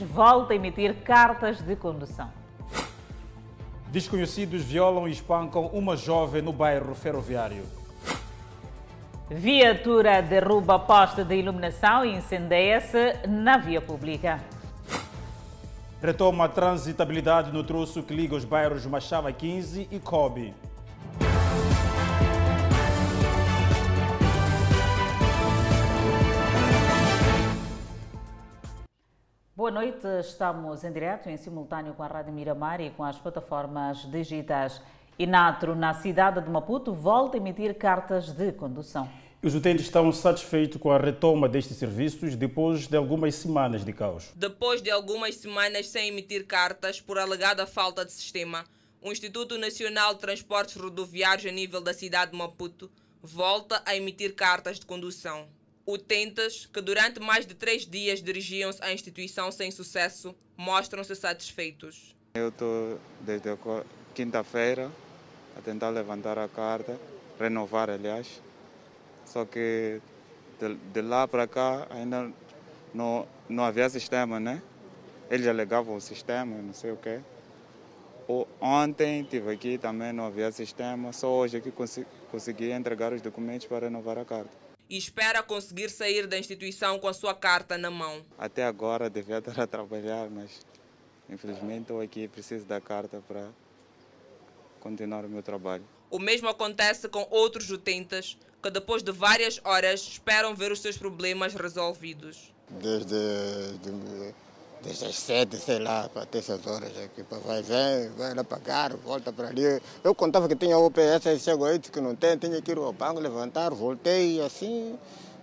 volta a emitir cartas de condução. Desconhecidos violam e espancam uma jovem no bairro ferroviário. Viatura derruba poste de iluminação e incendeia-se na via pública. Retoma a transitabilidade no troço que liga os bairros Machava 15 e Kobe. Boa noite, estamos em direto, em simultâneo com a Rádio Miramar e com as plataformas digitais. Inatro, na cidade de Maputo, volta a emitir cartas de condução. Os utentes estão satisfeitos com a retoma destes serviços depois de algumas semanas de caos. Depois de algumas semanas sem emitir cartas por alegada falta de sistema, o Instituto Nacional de Transportes Rodoviários a nível da cidade de Maputo volta a emitir cartas de condução. Utentes que durante mais de três dias dirigiam-se à instituição sem sucesso mostram-se satisfeitos. Eu estou desde quinta-feira a tentar levantar a carta, renovar, aliás. Só que de, de lá para cá ainda não, não havia sistema, né? Eles alegavam o sistema, não sei o quê. Ontem estive aqui também, não havia sistema. Só hoje é que consegui, consegui entregar os documentos para renovar a carta e espera conseguir sair da instituição com a sua carta na mão. Até agora devia estar a trabalhar, mas infelizmente estou aqui preciso da carta para continuar o meu trabalho. O mesmo acontece com outros utentes que depois de várias horas esperam ver os seus problemas resolvidos. Desde de, desde as sete, sei lá, até essas horas aqui, para vai ver, vai lá pagar, volta para ali. Eu contava que tinha OPS, aí chegou aí, disse que não tem, tinha que ir ao banco levantar, voltei assim,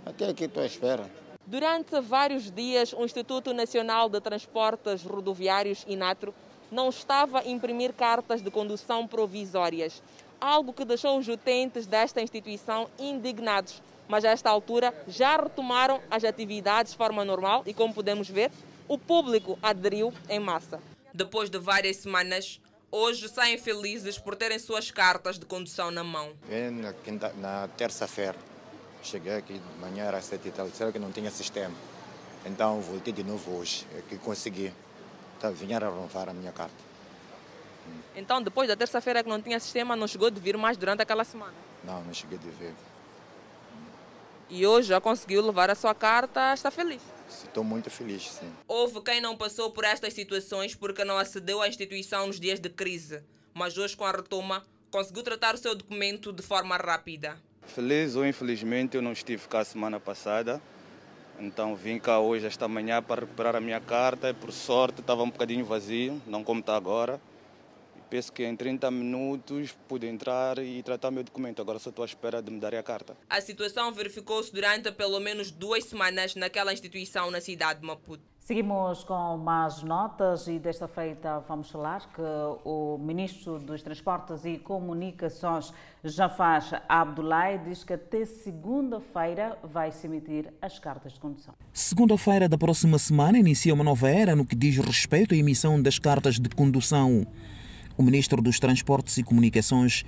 até aqui estou à espera. Durante vários dias, o Instituto Nacional de Transportes Rodoviários, INATRO, não estava a imprimir cartas de condução provisórias, algo que deixou os utentes desta instituição indignados. Mas a esta altura já retomaram as atividades de forma normal e, como podemos ver, o público aderiu em massa. Depois de várias semanas, hoje saem felizes por terem suas cartas de condução na mão. Na, na terça-feira, cheguei aqui de manhã, era sete e tal, disseram que não tinha sistema. Então voltei de novo hoje, é que consegui. Então, vinha a renovar a minha carta. Então, depois da terça-feira que não tinha sistema, não chegou de vir mais durante aquela semana? Não, não cheguei de ver. E hoje já conseguiu levar a sua carta, está feliz? Estou muito feliz, sim. Houve quem não passou por estas situações porque não acedeu à instituição nos dias de crise, mas hoje, com a retoma, conseguiu tratar o seu documento de forma rápida. Feliz ou infelizmente, eu não estive cá semana passada, então vim cá hoje, esta manhã, para recuperar a minha carta. E, por sorte, estava um bocadinho vazio, não como está agora. Penso que em 30 minutos pude entrar e tratar meu documento. Agora só estou à espera de me darem a carta. A situação verificou-se durante pelo menos duas semanas naquela instituição na cidade de Maputo. Seguimos com mais notas e desta feita vamos falar que o Ministro dos Transportes e Comunicações, Jafar Abdullahi, diz que até segunda-feira vai se emitir as cartas de condução. Segunda-feira da próxima semana inicia uma nova era no que diz respeito à emissão das cartas de condução. O ministro dos Transportes e Comunicações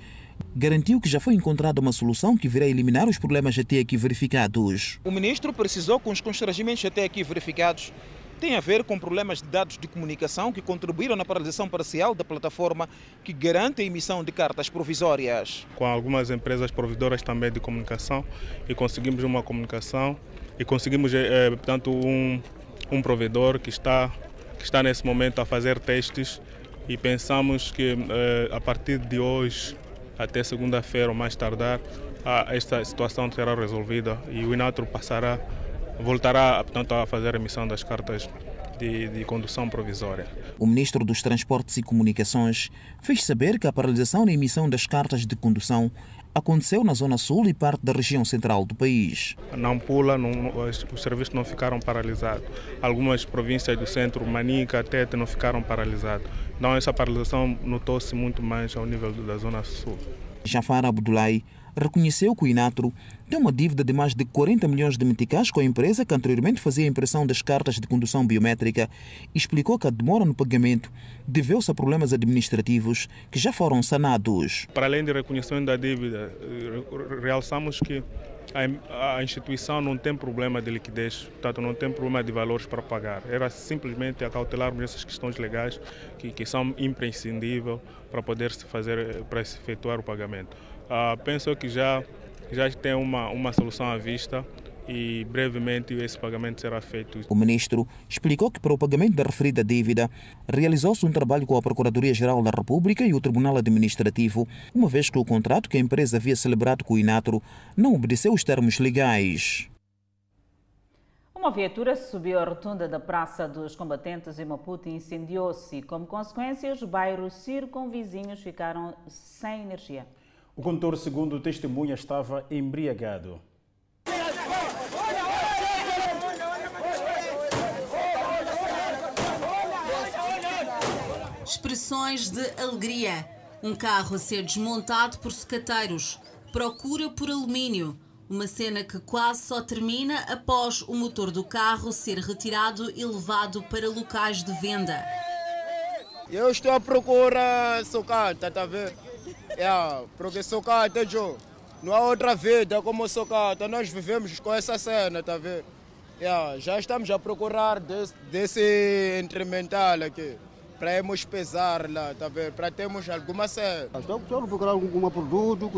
garantiu que já foi encontrada uma solução que virá eliminar os problemas até aqui verificados. O ministro precisou que os constrangimentos até aqui verificados têm a ver com problemas de dados de comunicação que contribuíram na paralisação parcial da plataforma que garante a emissão de cartas provisórias. Com algumas empresas provedoras também de comunicação e conseguimos uma comunicação e conseguimos, é, portanto, um, um provedor que está, que está nesse momento a fazer testes e pensamos que eh, a partir de hoje até segunda-feira ou mais tardar esta situação será resolvida e o Inatro passará voltará portanto a fazer a emissão das cartas de, de, condução provisória. O ministro dos Transportes e Comunicações fez saber que a paralisação na emissão das cartas de condução aconteceu na Zona Sul e parte da região central do país. Não pula, não, os serviços não ficaram paralisados. Algumas províncias do centro, Manica, Tete, não ficaram paralisados. Então essa paralisação notou-se muito mais ao nível da Zona Sul. Jafar Abdullahi reconheceu que o Inatro tem uma dívida de mais de 40 milhões de meticais com a empresa que anteriormente fazia a impressão das cartas de condução biométrica e explicou que a demora no pagamento deveu-se a problemas administrativos que já foram sanados. Para além do reconhecimento da dívida, realçamos que a instituição não tem problema de liquidez, portanto não tem problema de valores para pagar. Era simplesmente acautelarmos essas questões legais que, que são imprescindíveis para poder se fazer, para se efetuar o pagamento. Uh, penso que já já tem uma, uma solução à vista e brevemente esse pagamento será feito. O ministro explicou que para o pagamento da referida dívida realizou-se um trabalho com a Procuradoria-Geral da República e o Tribunal Administrativo, uma vez que o contrato que a empresa havia celebrado com o Inatro não obedeceu os termos legais. Uma viatura subiu a rotunda da Praça dos Combatentes em Maputo e incendiou-se. Como consequência, os bairros circunvizinhos ficaram sem energia. O condutor, segundo testemunha, estava embriagado. Expressões de alegria. Um carro a ser desmontado por secateiros. Procura por alumínio. Uma cena que quase só termina após o motor do carro ser retirado e levado para locais de venda. Eu estou à procura socata, está a ver? É, porque socata, Joe, não há outra vida como socata. Nós vivemos com essa cena, tá vendo? É, já estamos a procurar desse, desse instrumental aqui para irmos pesar lá, tá vendo? Para termos alguma cena. Estamos a procurar algum produto,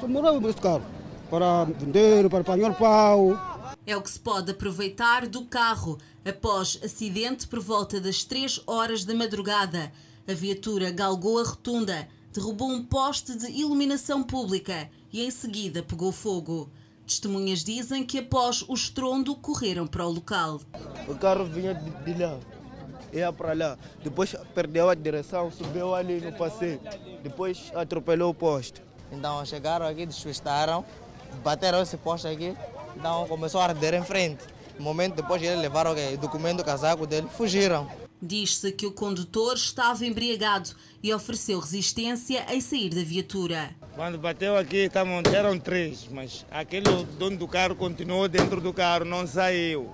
só moramos nesse carro, para vender, para apanhar pau. É o que se pode aproveitar do carro após acidente por volta das 3 horas da madrugada. A viatura galgou a rotunda derrubou um poste de iluminação pública e em seguida pegou fogo. Testemunhas dizem que após o estrondo correram para o local. O carro vinha de, de lá, ia para lá, depois perdeu a direção, subiu ali no passeio, depois atropelou o poste. Então chegaram aqui, desvistaram, bateram esse poste aqui, então começou a arder em frente. No momento depois eles levaram o documento, o casaco dele, fugiram. Diz-se que o condutor estava embriagado e ofereceu resistência em sair da viatura. Quando bateu aqui, eram três, mas aquele dono do carro continuou dentro do carro, não saiu.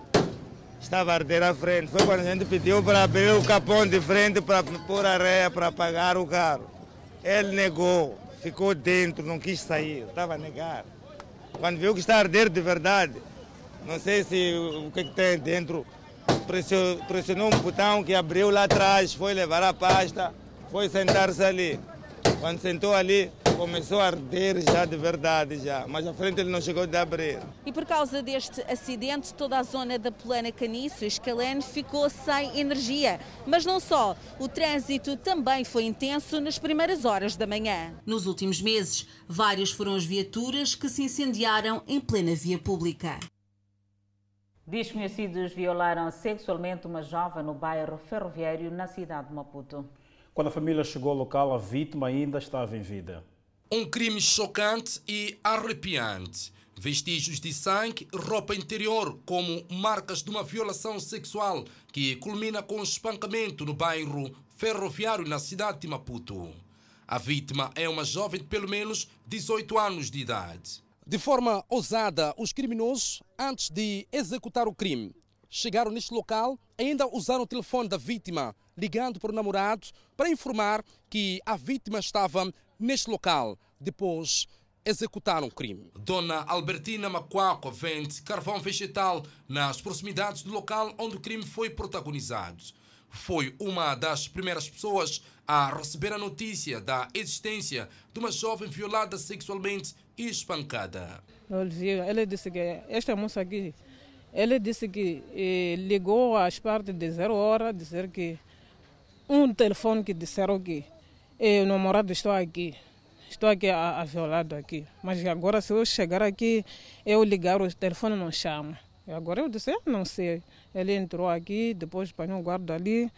Estava a arder à frente. Foi quando a gente pediu para abrir o capão de frente para pôr areia para apagar o carro. Ele negou, ficou dentro, não quis sair, estava a negar. Quando viu que está a arder de verdade, não sei se o que, que tem dentro pressionou um botão que abriu lá atrás, foi levar a pasta, foi sentar-se ali. Quando sentou ali, começou a arder já de verdade já, mas à frente ele não chegou de abrir. E por causa deste acidente, toda a zona da Plana Caniço, Escalene, ficou sem energia. Mas não só, o trânsito também foi intenso nas primeiras horas da manhã. Nos últimos meses, várias foram as viaturas que se incendiaram em plena via pública. Desconhecidos violaram sexualmente uma jovem no bairro ferroviário na cidade de Maputo. Quando a família chegou ao local, a vítima ainda estava em vida. Um crime chocante e arrepiante. Vestígios de sangue, roupa interior, como marcas de uma violação sexual que culmina com espancamento no bairro ferroviário na cidade de Maputo. A vítima é uma jovem de pelo menos 18 anos de idade. De forma ousada, os criminosos, antes de executar o crime, chegaram neste local ainda usaram o telefone da vítima, ligando para o namorado para informar que a vítima estava neste local. Depois, executaram o crime. Dona Albertina Macuaco vende carvão vegetal nas proximidades do local onde o crime foi protagonizado. Foi uma das primeiras pessoas a receber a notícia da existência de uma jovem violada sexualmente espancada. Ele disse que esta moça aqui, ele disse que eh, ligou às partes de zero hora, dizer que um telefone que disseram que eh, o namorado está aqui, estou aqui a, a violado aqui. Mas agora se eu chegar aqui, eu ligar o telefone não chama. E agora eu disse, não sei. Ele entrou aqui, depois apanhou o guarda ali,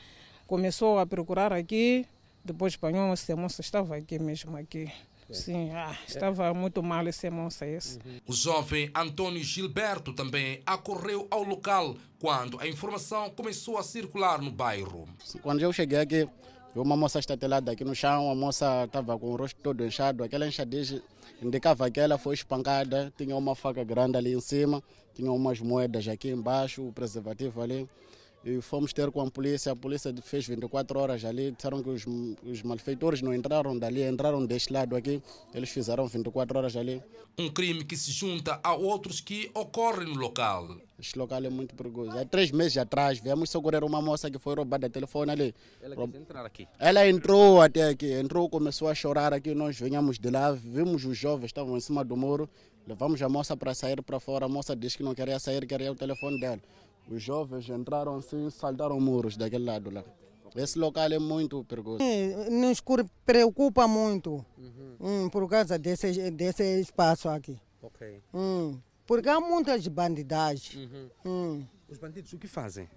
começou a procurar aqui, depois apanhou essa moça, estava aqui mesmo aqui. Sim, ah, estava muito mal esse moça esse. O jovem Antônio Gilberto também acorreu ao local quando a informação começou a circular no bairro. Quando eu cheguei aqui, Vi uma moça estatelada aqui no chão, a moça estava com o rosto todo inchado, aquela enxadez indicava que ela foi espancada, tinha uma faca grande ali em cima, tinha umas moedas aqui embaixo, o preservativo ali. E fomos ter com a polícia, a polícia fez 24 horas ali, disseram que os, os malfeitores não entraram dali, entraram deste lado aqui, eles fizeram 24 horas ali. Um crime que se junta a outros que ocorrem no local. Este local é muito perigoso. Há três meses atrás, viemos socorrer uma moça que foi roubada telefone ali. Ela quis entrar aqui. Ela entrou até aqui, entrou, começou a chorar aqui, nós vinhamos de lá, vimos os jovens, estavam em cima do muro, levamos a moça para sair para fora, a moça disse que não queria sair, queria o telefone dela. Os jovens entraram assim, saltaram muros daquele lado lá. Esse local é muito perigoso. Nos preocupa muito hum, por causa desse, desse espaço aqui. Ok. Hum, porque há muitas bandidagem. Hum, Os bandidos o que fazem?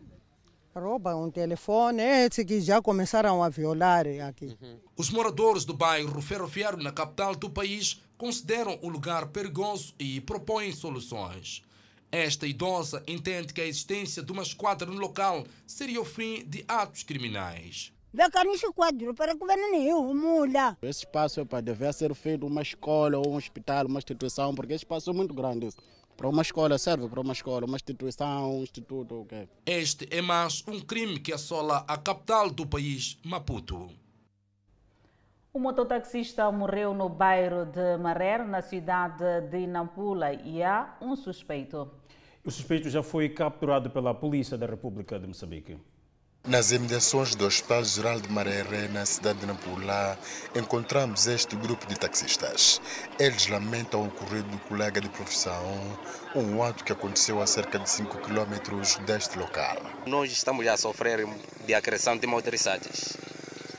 roubam um telefone, esses que já começaram a violar aqui. Os moradores do bairro Ferroviário, na capital do país, consideram o lugar perigoso e propõem soluções. Esta idosa entende que a existência de uma esquadra no local seria o fim de atos criminais. Esse espaço dever ser feito uma escola ou um hospital, uma instituição, porque esse espaço é muito grande. Para uma escola serve para uma escola, uma instituição, um instituto, ok. Este é mais um crime que assola a capital do país, Maputo. O mototaxista morreu no bairro de Marrer, na cidade de Nampula, e há um suspeito. O suspeito já foi capturado pela Polícia da República de Moçambique. Nas imediações do Hospital Geral de Mareré, na cidade de Nampula, encontramos este grupo de taxistas. Eles lamentam o ocorrido do colega de profissão, um ato que aconteceu a cerca de 5 quilômetros deste local. Nós estamos a sofrer de acreção de motorizados.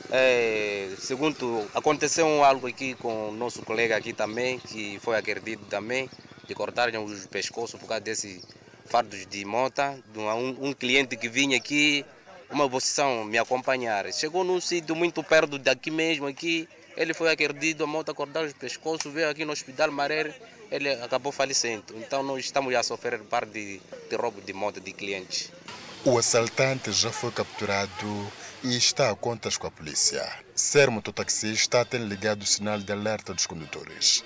É, segundo, aconteceu algo aqui com o nosso colega aqui também, que foi agredido também, de cortarem os pescoços por causa desse fardos de mota. De um, um cliente que vinha aqui, uma posição me acompanhar. Chegou num sítio muito perto daqui mesmo, aqui, ele foi agredido, a moto cortaram os pescoços, veio aqui no hospital Maré, ele acabou falecendo. Então nós estamos a sofrer parte de, de roubo de moto de clientes. O assaltante já foi capturado e está a contas com a polícia. Ser mototaxista tem ligado o sinal de alerta dos condutores.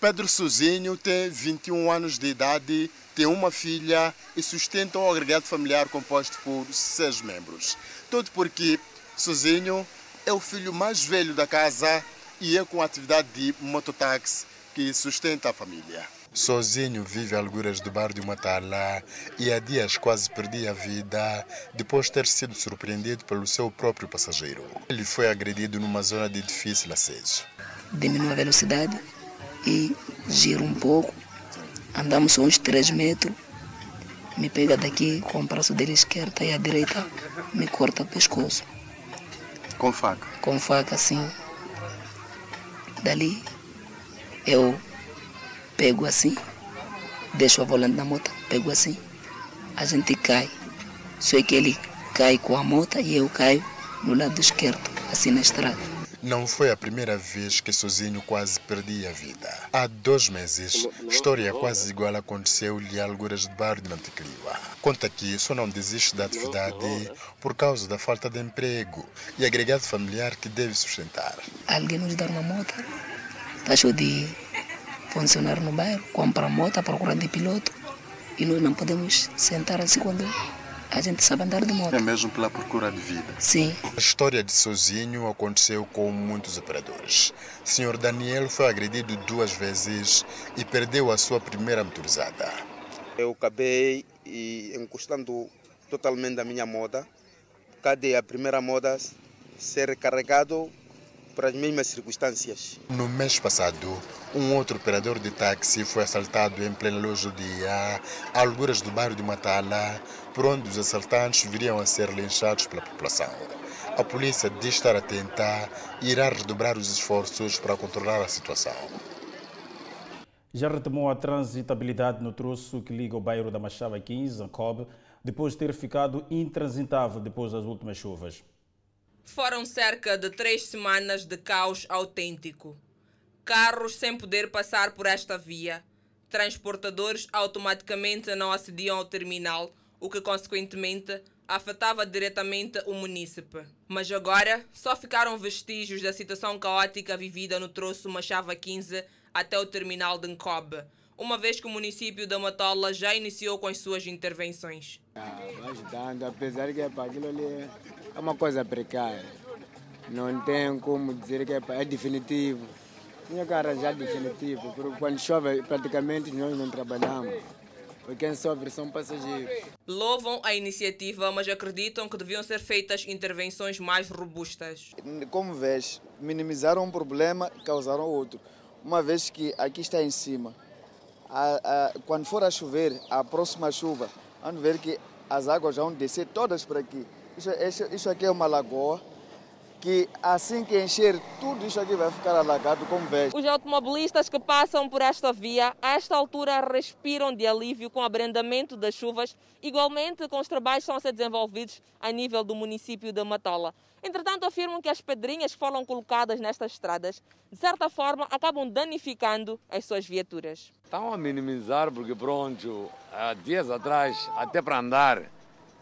Pedro Sozinho tem 21 anos de idade, tem uma filha e sustenta um agregado familiar composto por seis membros. Tudo porque Sozinho é o filho mais velho da casa e é com a atividade de mototáxi que sustenta a família. Sozinho vive alguras do bar de Matala e há dias quase perdia a vida depois de ter sido surpreendido pelo seu próprio passageiro. Ele foi agredido numa zona de difícil acesso. Diminui a velocidade e giro um pouco. Andamos uns 3 metros. Me pega daqui com o braço dele esquerdo e a direita me corta o pescoço. Com faca? Com faca, assim. Dali eu pego assim, deixo a volante na moto, pego assim, a gente cai. Só que ele cai com a moto e eu caio no lado esquerdo, assim na estrada. Não foi a primeira vez que Sozinho quase perdia a vida. Há dois meses, história quase igual aconteceu-lhe a alguras de bar de Mantecriva. Conta que só não desiste da atividade por causa da falta de emprego e agregado familiar que deve sustentar. Alguém nos dá uma moto, deixou de funcionar no bairro, compra moto, procura de piloto e nós não podemos sentar assim quando a gente sabe andar de moto. É mesmo pela procura de vida? Sim. A história de Sozinho aconteceu com muitos operadores. Senhor Daniel foi agredido duas vezes e perdeu a sua primeira motorizada. Eu acabei e encostando totalmente a minha moto. Cadê a primeira moto ser carregado para as mesmas circunstâncias. No mês passado, um outro operador de táxi foi assaltado em plena luz do dia, a alguras do bairro de Matala, por onde os assaltantes viriam a ser linchados pela população. A polícia diz estar atenta e irá redobrar os esforços para controlar a situação. Já retomou a transitabilidade no troço que liga o bairro da Machava 15, Ancob, depois de ter ficado intransitável depois das últimas chuvas. Foram cerca de três semanas de caos autêntico. Carros sem poder passar por esta via. Transportadores automaticamente não acediam ao terminal, o que consequentemente afetava diretamente o munícipe. Mas agora só ficaram vestígios da situação caótica vivida no troço Machava 15 até o terminal de Ncobe, uma vez que o município da Matola já iniciou com as suas intervenções. Ah, vai ajudando, apesar que para aquilo ali é uma coisa precária. Não tem como dizer que é definitivo. Tinha que arranjar definitivo, porque quando chove praticamente nós não trabalhamos. Porque quem sofre são passageiros. Louvam a iniciativa, mas acreditam que deviam ser feitas intervenções mais robustas. Como vês, minimizaram um problema e causaram outro. Uma vez que aqui está em cima, a, a, quando for a chover, a próxima chuva, vamos ver que as águas vão descer todas por aqui. Isso, isso, isso aqui é uma lagoa que assim que encher, tudo isso aqui vai ficar alagado como vê. Os automobilistas que passam por esta via, a esta altura, respiram de alívio com o abrandamento das chuvas, igualmente com os trabalhos que estão a ser desenvolvidos a nível do município de Matola. Entretanto, afirmam que as pedrinhas que foram colocadas nestas estradas, de certa forma, acabam danificando as suas viaturas. Estão a minimizar porque, pronto, há dias atrás, até para andar,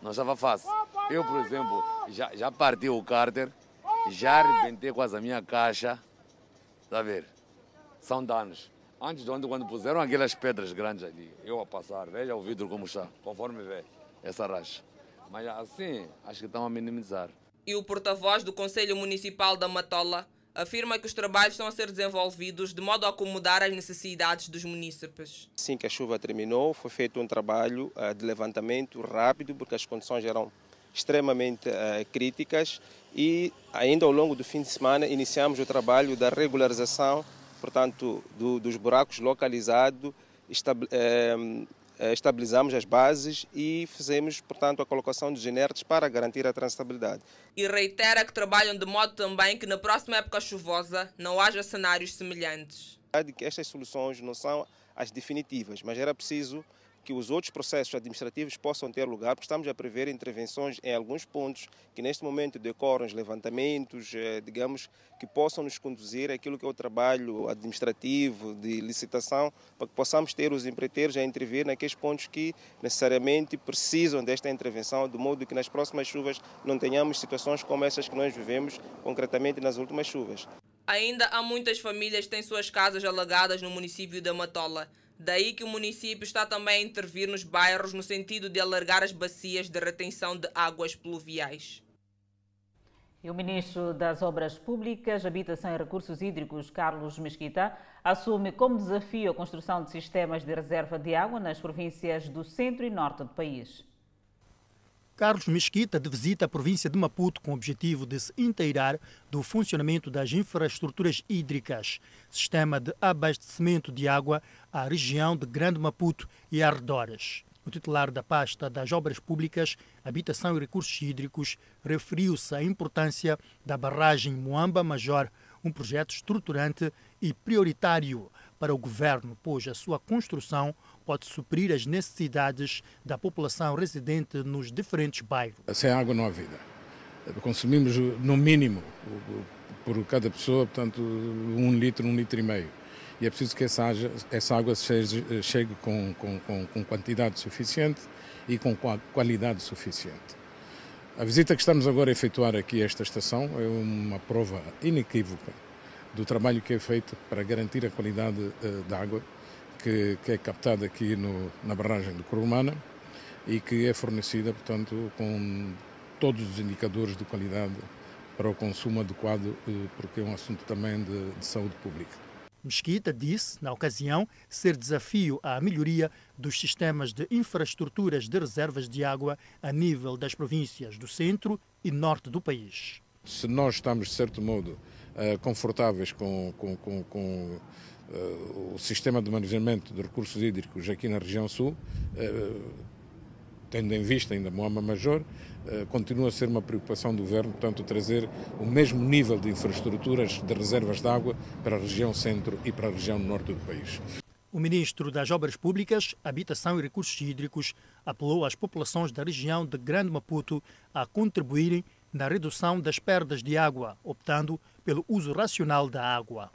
não estava fácil. Eu, por exemplo, já, já parti o cárter, já arrebentei quase a minha caixa. Está a ver? São danos. Antes de ontem, quando puseram aquelas pedras grandes ali, eu a passar, veja o vidro como está, conforme vê essa racha. Mas assim, acho que estão a minimizar. E o porta-voz do Conselho Municipal da Matola afirma que os trabalhos estão a ser desenvolvidos de modo a acomodar as necessidades dos munícipes. Assim que a chuva terminou, foi feito um trabalho de levantamento rápido, porque as condições eram extremamente críticas e ainda ao longo do fim de semana iniciamos o trabalho da regularização, portanto, do, dos buracos localizados, estabilizamos as bases e fizemos, portanto, a colocação de inertes para garantir a transitabilidade. E reitera que trabalham de modo também que na próxima época chuvosa não haja cenários semelhantes. que estas soluções não são as definitivas, mas era preciso que os outros processos administrativos possam ter lugar, porque estamos a prever intervenções em alguns pontos que neste momento decorram os levantamentos, digamos, que possam nos conduzir àquilo que é o trabalho administrativo de licitação, para que possamos ter os empreiteiros a intervir naqueles pontos que necessariamente precisam desta intervenção, de modo que nas próximas chuvas não tenhamos situações como essas que nós vivemos concretamente nas últimas chuvas. Ainda há muitas famílias que têm suas casas alagadas no município da Matola. Daí que o município está também a intervir nos bairros no sentido de alargar as bacias de retenção de águas pluviais. E o ministro das Obras Públicas, Habitação e Recursos Hídricos, Carlos Mesquita, assume como desafio a construção de sistemas de reserva de água nas províncias do centro e norte do país. Carlos Mesquita, de visita à província de Maputo com o objetivo de se inteirar do funcionamento das infraestruturas hídricas, sistema de abastecimento de água à região de Grande Maputo e arredores. O titular da pasta das Obras Públicas, Habitação e Recursos Hídricos referiu-se à importância da barragem Moamba Major, um projeto estruturante e prioritário para o governo, pois a sua construção pode suprir as necessidades da população residente nos diferentes bairros. Sem água não há vida. Consumimos no mínimo por cada pessoa, portanto, um litro, um litro e meio. E é preciso que essa, essa água chegue, chegue com, com, com, quantidade suficiente e com qualidade suficiente. A visita que estamos agora a efetuar aqui a esta estação é uma prova inequívoca do trabalho que é feito para garantir a qualidade uh, da água que, que, é captada aqui no, na barragem de Corumana e que é fornecida, portanto, com todos os indicadores de qualidade para o consumo adequado, uh, porque é um assunto também de, de saúde pública. Mesquita disse, na ocasião, ser desafio à melhoria dos sistemas de infraestruturas de reservas de água a nível das províncias do centro e norte do país. Se nós estamos, de certo modo, confortáveis com, com, com, com o sistema de manejamento de recursos hídricos aqui na região sul, uh, tendo em vista ainda Moama Major, uh, continua a ser uma preocupação do governo, portanto, trazer o mesmo nível de infraestruturas de reservas de água para a região centro e para a região norte do país. O ministro das Obras Públicas, Habitação e Recursos Hídricos apelou às populações da região de Grande Maputo a contribuírem na redução das perdas de água, optando pelo uso racional da água.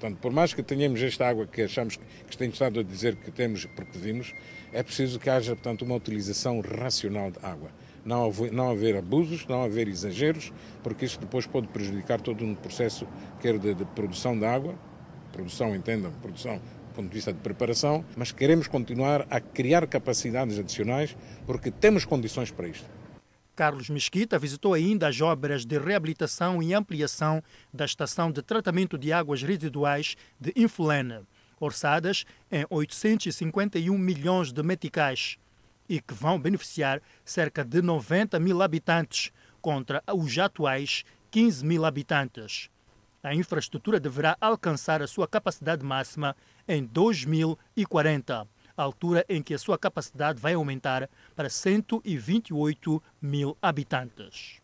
Portanto, por mais que tenhamos esta água que achamos que tem estado a dizer que temos porque vimos, é preciso que haja, portanto, uma utilização racional de água. não haver, não haver abusos, não haver exageros, porque isso depois pode prejudicar todo um processo, quer de, de produção de água, produção, entendam, produção do ponto de vista de preparação, mas queremos continuar a criar capacidades adicionais porque temos condições para isto. Carlos Mesquita visitou ainda as obras de reabilitação e ampliação da estação de tratamento de águas residuais de Infulene, orçadas em 851 milhões de meticais e que vão beneficiar cerca de 90 mil habitantes, contra os atuais 15 mil habitantes. A infraestrutura deverá alcançar a sua capacidade máxima em 2040, altura em que a sua capacidade vai aumentar para 128 mil habitantes.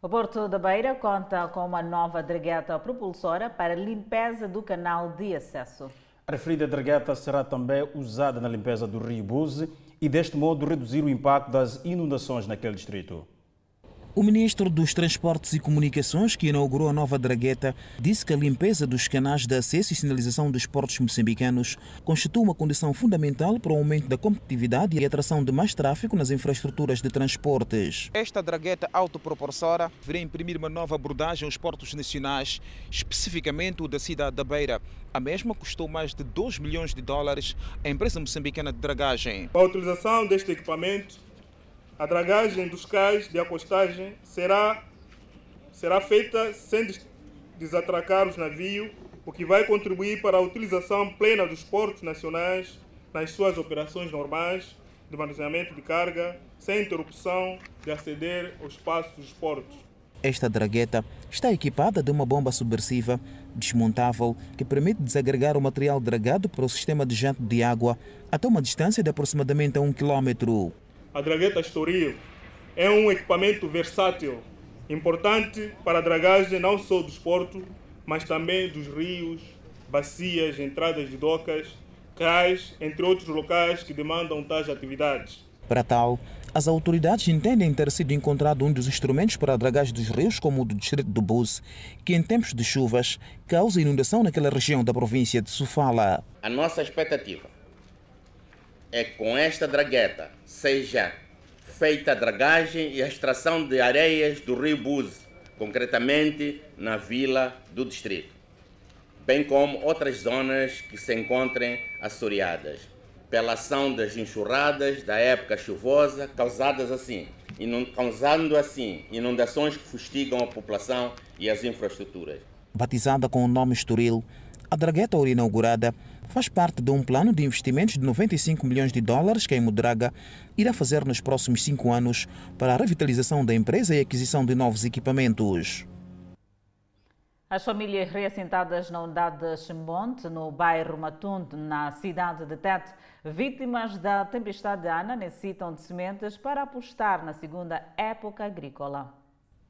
O Porto da Beira conta com uma nova dragueta propulsora para limpeza do canal de acesso. A referida dragueta será também usada na limpeza do rio Buze e, deste modo, reduzir o impacto das inundações naquele distrito. O ministro dos Transportes e Comunicações, que inaugurou a nova dragueta, disse que a limpeza dos canais de acesso e sinalização dos portos moçambicanos constitui uma condição fundamental para o aumento da competitividade e atração de mais tráfego nas infraestruturas de transportes. Esta dragueta autopropulsora virá imprimir uma nova abordagem aos portos nacionais, especificamente o da cidade da Beira. A mesma custou mais de 2 milhões de dólares à empresa moçambicana de dragagem. A utilização deste equipamento a dragagem dos cais de acostagem será, será feita sem desatracar os navios, o que vai contribuir para a utilização plena dos portos nacionais nas suas operações normais de manuseamento de carga, sem interrupção de aceder ao espaço dos portos. Esta dragueta está equipada de uma bomba subversiva desmontável que permite desagregar o material dragado para o sistema de jato de água até uma distância de aproximadamente 1 km. A dragueta Estoril é um equipamento versátil, importante para a dragagem não só dos portos, mas também dos rios, bacias, entradas de docas, cais, entre outros locais que demandam tais atividades. Para tal, as autoridades entendem ter sido encontrado um dos instrumentos para a dragagem dos rios, como o do distrito do Bus, que em tempos de chuvas causa inundação naquela região da província de Sofala. A nossa expectativa é com esta dragueta seja feita a dragagem e a extração de areias do rio Buse, concretamente na vila do distrito, bem como outras zonas que se encontrem assoreadas, pela ação das enxurradas da época chuvosa, causadas assim, causando assim inundações que fustigam a população e as infraestruturas. Batizada com o nome Estoril, a dragueta inaugurada faz parte de um plano de investimentos de 95 milhões de dólares que a Imudraga irá fazer nos próximos cinco anos para a revitalização da empresa e aquisição de novos equipamentos. As famílias reassentadas na unidade de Chimbonte, no bairro Matunde, na cidade de Tete, vítimas da tempestade Ana, necessitam de sementes para apostar na segunda época agrícola.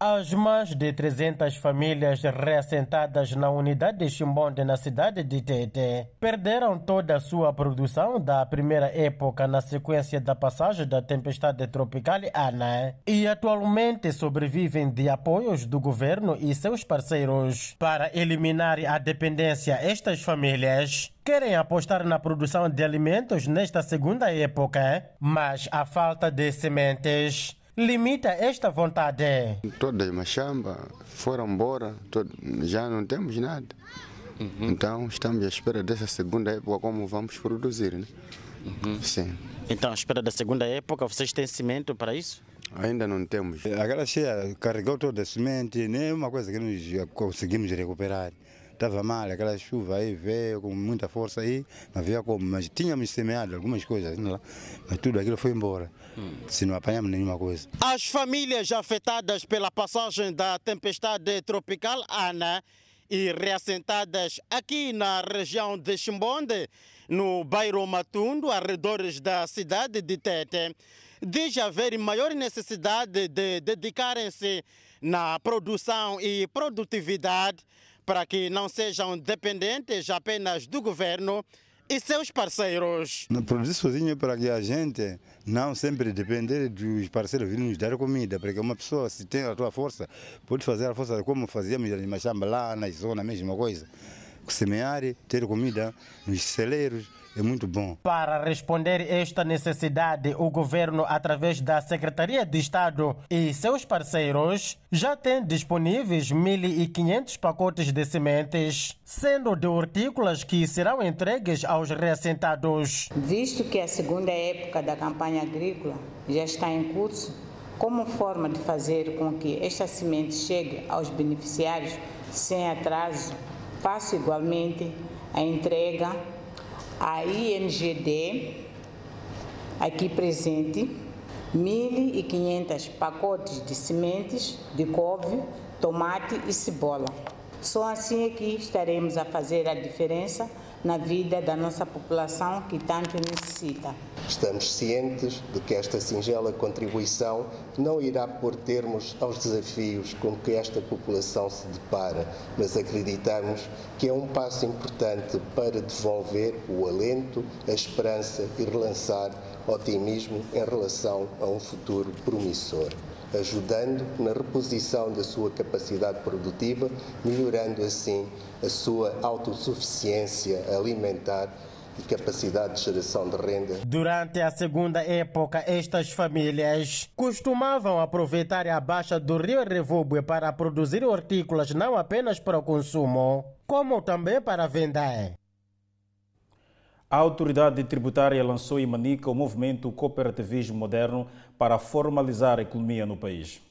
As mais de 300 famílias reassentadas na unidade de Chimbonde, na cidade de Tete, perderam toda a sua produção da primeira época na sequência da passagem da tempestade tropical Ana e atualmente sobrevivem de apoios do governo e seus parceiros. Para eliminar a dependência, estas famílias querem apostar na produção de alimentos nesta segunda época, mas a falta de sementes limita esta vontade. Todas as machamba foram embora, já não temos nada. Uhum. Então estamos à espera dessa segunda época como vamos produzir, né? Uhum. Sim. Então, à espera da segunda época, vocês têm cimento para isso? Ainda não temos. Aquela cheia carregou toda a semente, nem uma coisa que nós conseguimos recuperar. Estava mal, aquela chuva aí veio com muita força aí, não havia como, mas tínhamos semeado algumas coisas, lá, mas tudo aquilo foi embora. Hum. Se não apanhamos nenhuma coisa. As famílias afetadas pela passagem da tempestade tropical Ana e reassentadas aqui na região de Chimbonde, no bairro Matundo, arredores da cidade de Tete, diz haver maior necessidade de dedicarem-se na produção e produtividade para que não sejam dependentes apenas do governo e seus parceiros. Produzir sozinho para que a gente não sempre depender dos parceiros virem nos dar comida, porque uma pessoa, se tem a tua força, pode fazer a força como fazíamos em Machamba lá na zona, a mesma coisa. semear, ter comida nos celeiros, é muito bom. Para responder esta necessidade, o governo, através da Secretaria de Estado e seus parceiros, já tem disponíveis 1.500 pacotes de sementes, sendo de hortícolas que serão entregues aos reassentados. Visto que a segunda época da campanha agrícola já está em curso, como forma de fazer com que esta semente chegue aos beneficiários sem atraso, faço igualmente a entrega à INGD, aqui presente, 1.500 pacotes de sementes de couve, tomate e cebola. Só assim é que estaremos a fazer a diferença na vida da nossa população que tanto necessita. Estamos cientes de que esta singela contribuição não irá pôr termos aos desafios com que esta população se depara, mas acreditamos que é um passo importante para devolver o alento, a esperança e relançar otimismo em relação a um futuro promissor ajudando na reposição da sua capacidade produtiva, melhorando assim a sua autossuficiência alimentar e capacidade de geração de renda. Durante a segunda época, estas famílias costumavam aproveitar a baixa do rio Revubue para produzir hortícolas não apenas para o consumo, como também para a venda. A autoridade tributária lançou em Manica o movimento Cooperativismo Moderno para formalizar a economia no país.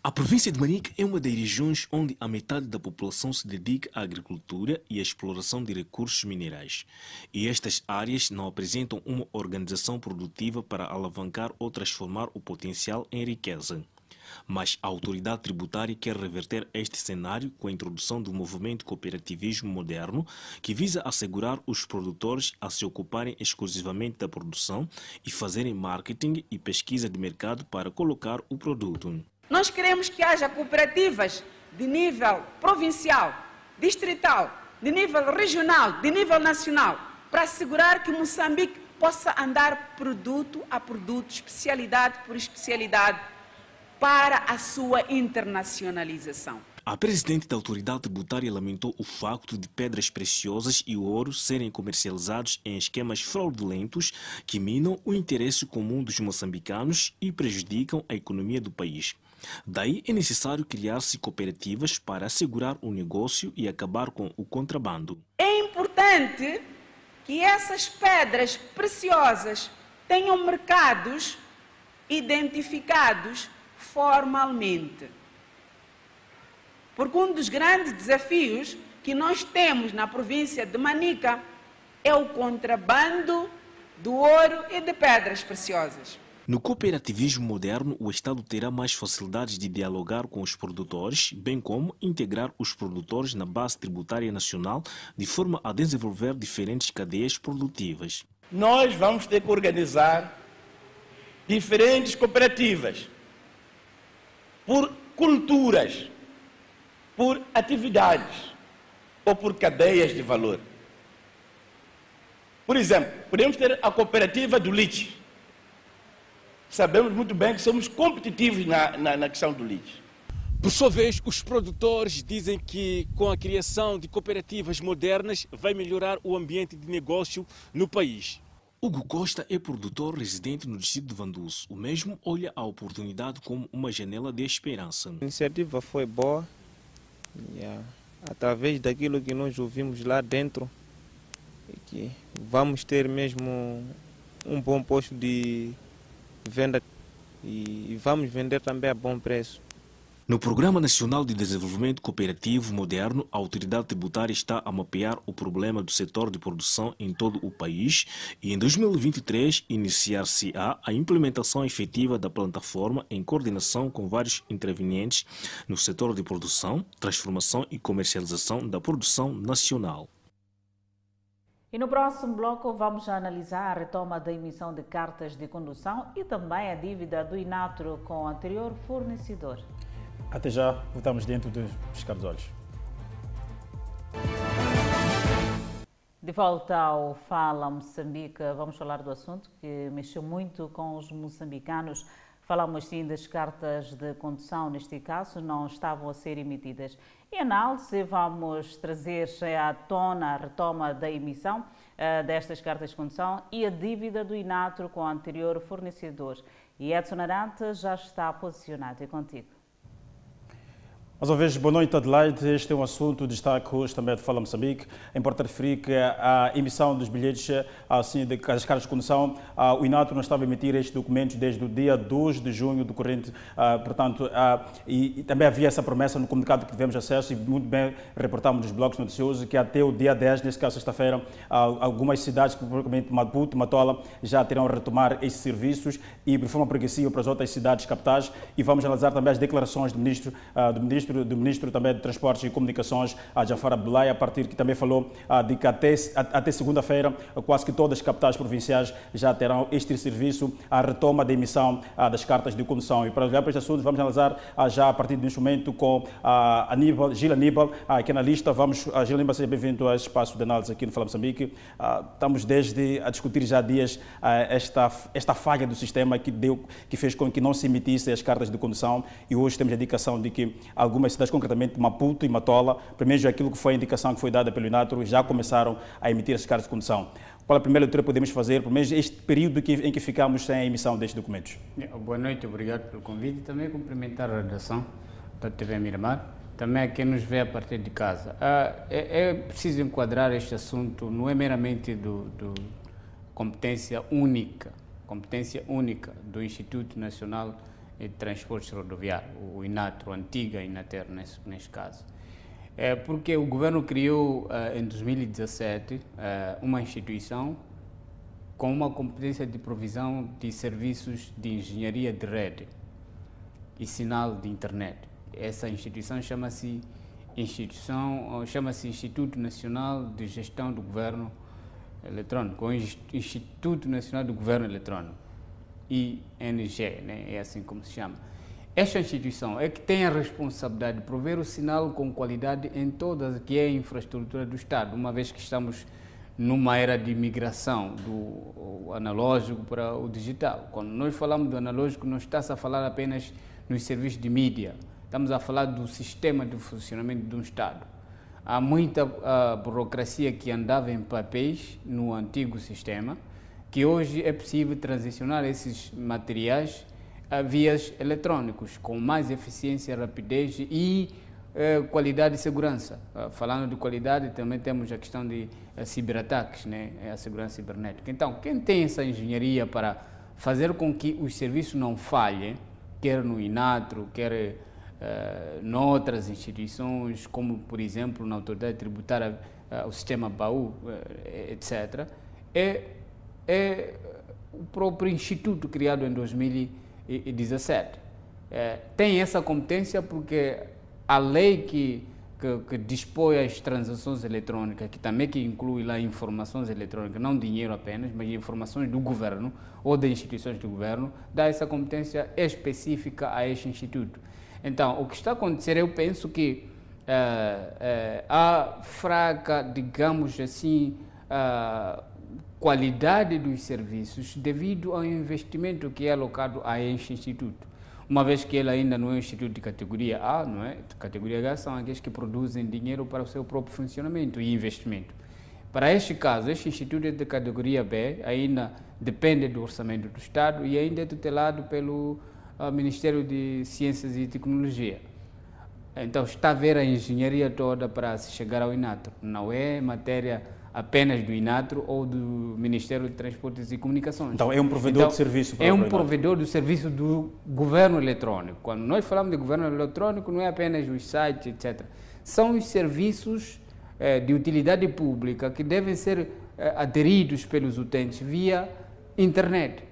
A província de Manica é uma das regiões onde a metade da população se dedica à agricultura e à exploração de recursos minerais. E estas áreas não apresentam uma organização produtiva para alavancar ou transformar o potencial em riqueza. Mas a autoridade tributária quer reverter este cenário com a introdução do movimento cooperativismo moderno, que visa assegurar os produtores a se ocuparem exclusivamente da produção e fazerem marketing e pesquisa de mercado para colocar o produto. Nós queremos que haja cooperativas de nível provincial, distrital, de nível regional, de nível nacional, para assegurar que Moçambique possa andar produto a produto, especialidade por especialidade, para a sua internacionalização. A presidente da autoridade tributária lamentou o facto de pedras preciosas e ouro serem comercializados em esquemas fraudulentos que minam o interesse comum dos moçambicanos e prejudicam a economia do país. Daí é necessário criar-se cooperativas para assegurar o negócio e acabar com o contrabando. É importante que essas pedras preciosas tenham mercados identificados formalmente. Porque um dos grandes desafios que nós temos na província de Manica é o contrabando do ouro e de pedras preciosas. No cooperativismo moderno, o Estado terá mais facilidades de dialogar com os produtores, bem como integrar os produtores na base tributária nacional, de forma a desenvolver diferentes cadeias produtivas. Nós vamos ter que organizar diferentes cooperativas por culturas, por atividades ou por cadeias de valor. Por exemplo, podemos ter a cooperativa do leite. Sabemos muito bem que somos competitivos na, na, na questão do leite. Por sua vez, os produtores dizem que com a criação de cooperativas modernas vai melhorar o ambiente de negócio no país. Hugo Costa é produtor residente no distrito de Vanduço. O mesmo olha a oportunidade como uma janela de esperança. A iniciativa foi boa. Yeah. Através daquilo que nós ouvimos lá dentro, que vamos ter mesmo um bom posto de venda e vamos vender também a bom preço. No Programa Nacional de Desenvolvimento Cooperativo Moderno, a autoridade tributária está a mapear o problema do setor de produção em todo o país e em 2023 iniciar-se-á a implementação efetiva da plataforma em coordenação com vários intervenientes no setor de produção, transformação e comercialização da produção nacional. E no próximo bloco vamos analisar a retoma da emissão de cartas de condução e também a dívida do Inatro com o anterior fornecedor. Até já, voltamos dentro de Pescar dos Olhos. De volta ao Fala Moçambique, vamos falar do assunto que mexeu muito com os moçambicanos. Falamos sim das cartas de condução, neste caso, não estavam a ser emitidas. Em análise, vamos trazer à tona a retoma da emissão uh, destas cartas de condução e a dívida do Inatro com o anterior fornecedor. E Edson Arante já está posicionado. É contigo. Mais uma vez, boa noite, Adelaide. Este é um assunto de destaque hoje também de Fala Moçambique. É importante referir que a emissão dos bilhetes, assim, das cartas de condução, o INATO não estava a emitir estes documentos desde o dia 2 de junho do corrente. Portanto, e também havia essa promessa no comunicado que tivemos acesso e muito bem reportamos nos blogs noticiosos que até o dia 10, nesse caso, sexta-feira, algumas cidades, provavelmente Maputo, Matola, já terão retomar esses serviços e de forma progressiva para as outras cidades capitais. E vamos analisar também as declarações do ministro, do ministro ministro, do ministro também de Transportes e Comunicações, a Jafar Abdullahi, a partir que também falou ah, de que até, até segunda-feira quase que todas as capitais provinciais já terão este serviço, a retoma da emissão ah, das cartas de condução. E para olhar para este assunto, vamos analisar ah, já a partir deste momento com a Aníbal, Gil Aníbal, aqui na lista. Vamos, Gil Aníbal, seja bem-vindo ao espaço de análise aqui no Fala Moçambique. Estamos desde a discutir já há dias esta, esta falha do sistema que, deu, que fez com que não se emitissem as cartas de condução e hoje temos a indicação de que alguns algumas cidades, concretamente Maputo e Matola, pelo menos aquilo que foi a indicação que foi dada pelo Inatro, já começaram a emitir as cartas de condução. Qual a primeira leitura podemos fazer, pelo menos este período em que ficamos sem a emissão destes documentos? Boa noite, obrigado pelo convite também cumprimentar a redação da TV Miramar, também a quem nos vê a partir de casa. Ah, é, é, preciso enquadrar este assunto, não é meramente do, do competência única, competência única do Instituto Nacional de Transportes Rodoviários, o INATRO, antiga Inater nesse, nesse caso. É porque o governo criou uh, em 2017 uh, eh, uma instituição com uma competência de provisão de serviços de engenharia de rede e sinal de internet. Essa instituição chama-se instituição chama-se Instituto Nacional de Gestão do Governo Eletrônico, ou Instituto Nacional do Governo Eletrônico. ING, né? é assim como se chama. Esta instituição é que tem a responsabilidade de prover o sinal com qualidade em toda que é a infraestrutura do Estado, uma vez que estamos numa era de migração do analógico para o digital. Quando nós falamos do analógico, não está-se a falar apenas nos serviços de mídia, estamos a falar do sistema de funcionamento de um Estado. Há muita uh, burocracia que andava em papéis no antigo sistema, que hoje é possível transicionar esses materiais a vias eletrônicos com mais eficiência, rapidez e eh, qualidade e segurança. Uh, falando de qualidade, também temos a questão de uh, ciberataques, né? É a segurança cibernética. Então, quem tem essa engenharia para fazer com que os serviços não falhem, quer no INATRO, quer uh, noutras instituições, como, por exemplo, na autoridade tributária, o sistema BAU, etc., é é o próprio instituto criado em 2017. É, tem essa competência porque a lei que, que, que, dispõe as transações eletrônicas, que também que inclui lá informações eletrônicas, não dinheiro apenas, mas informações do governo ou das instituições do governo, dá essa competência específica a este instituto. Então, o que está a acontecer, eu penso que é, é, há fraca, digamos assim, uh, qualidade dos serviços devido ao investimento que é alocado a este instituto. Uma vez que ele ainda não é um instituto de categoria A, não é? Categoria H são aqueles que produzem dinheiro para o seu próprio funcionamento e investimento. Para este caso, este instituto é de categoria B, ainda depende do orçamento do Estado e ainda é tutelado pelo uh, Ministério de Ciências e Tecnologia. Então está a ver a engenharia toda para se chegar ao INATO. Não é matéria apenas do INATRO ou do Ministério de Transportes e Comunicações. Então é um provedor então, de serviço É um provedor de serviço do governo eletrônico. Quando nós falamos de governo eletrônico, não é apenas os sites, etc. São os serviços eh, de utilidade pública que devem ser eh, aderidos pelos utentes via internet.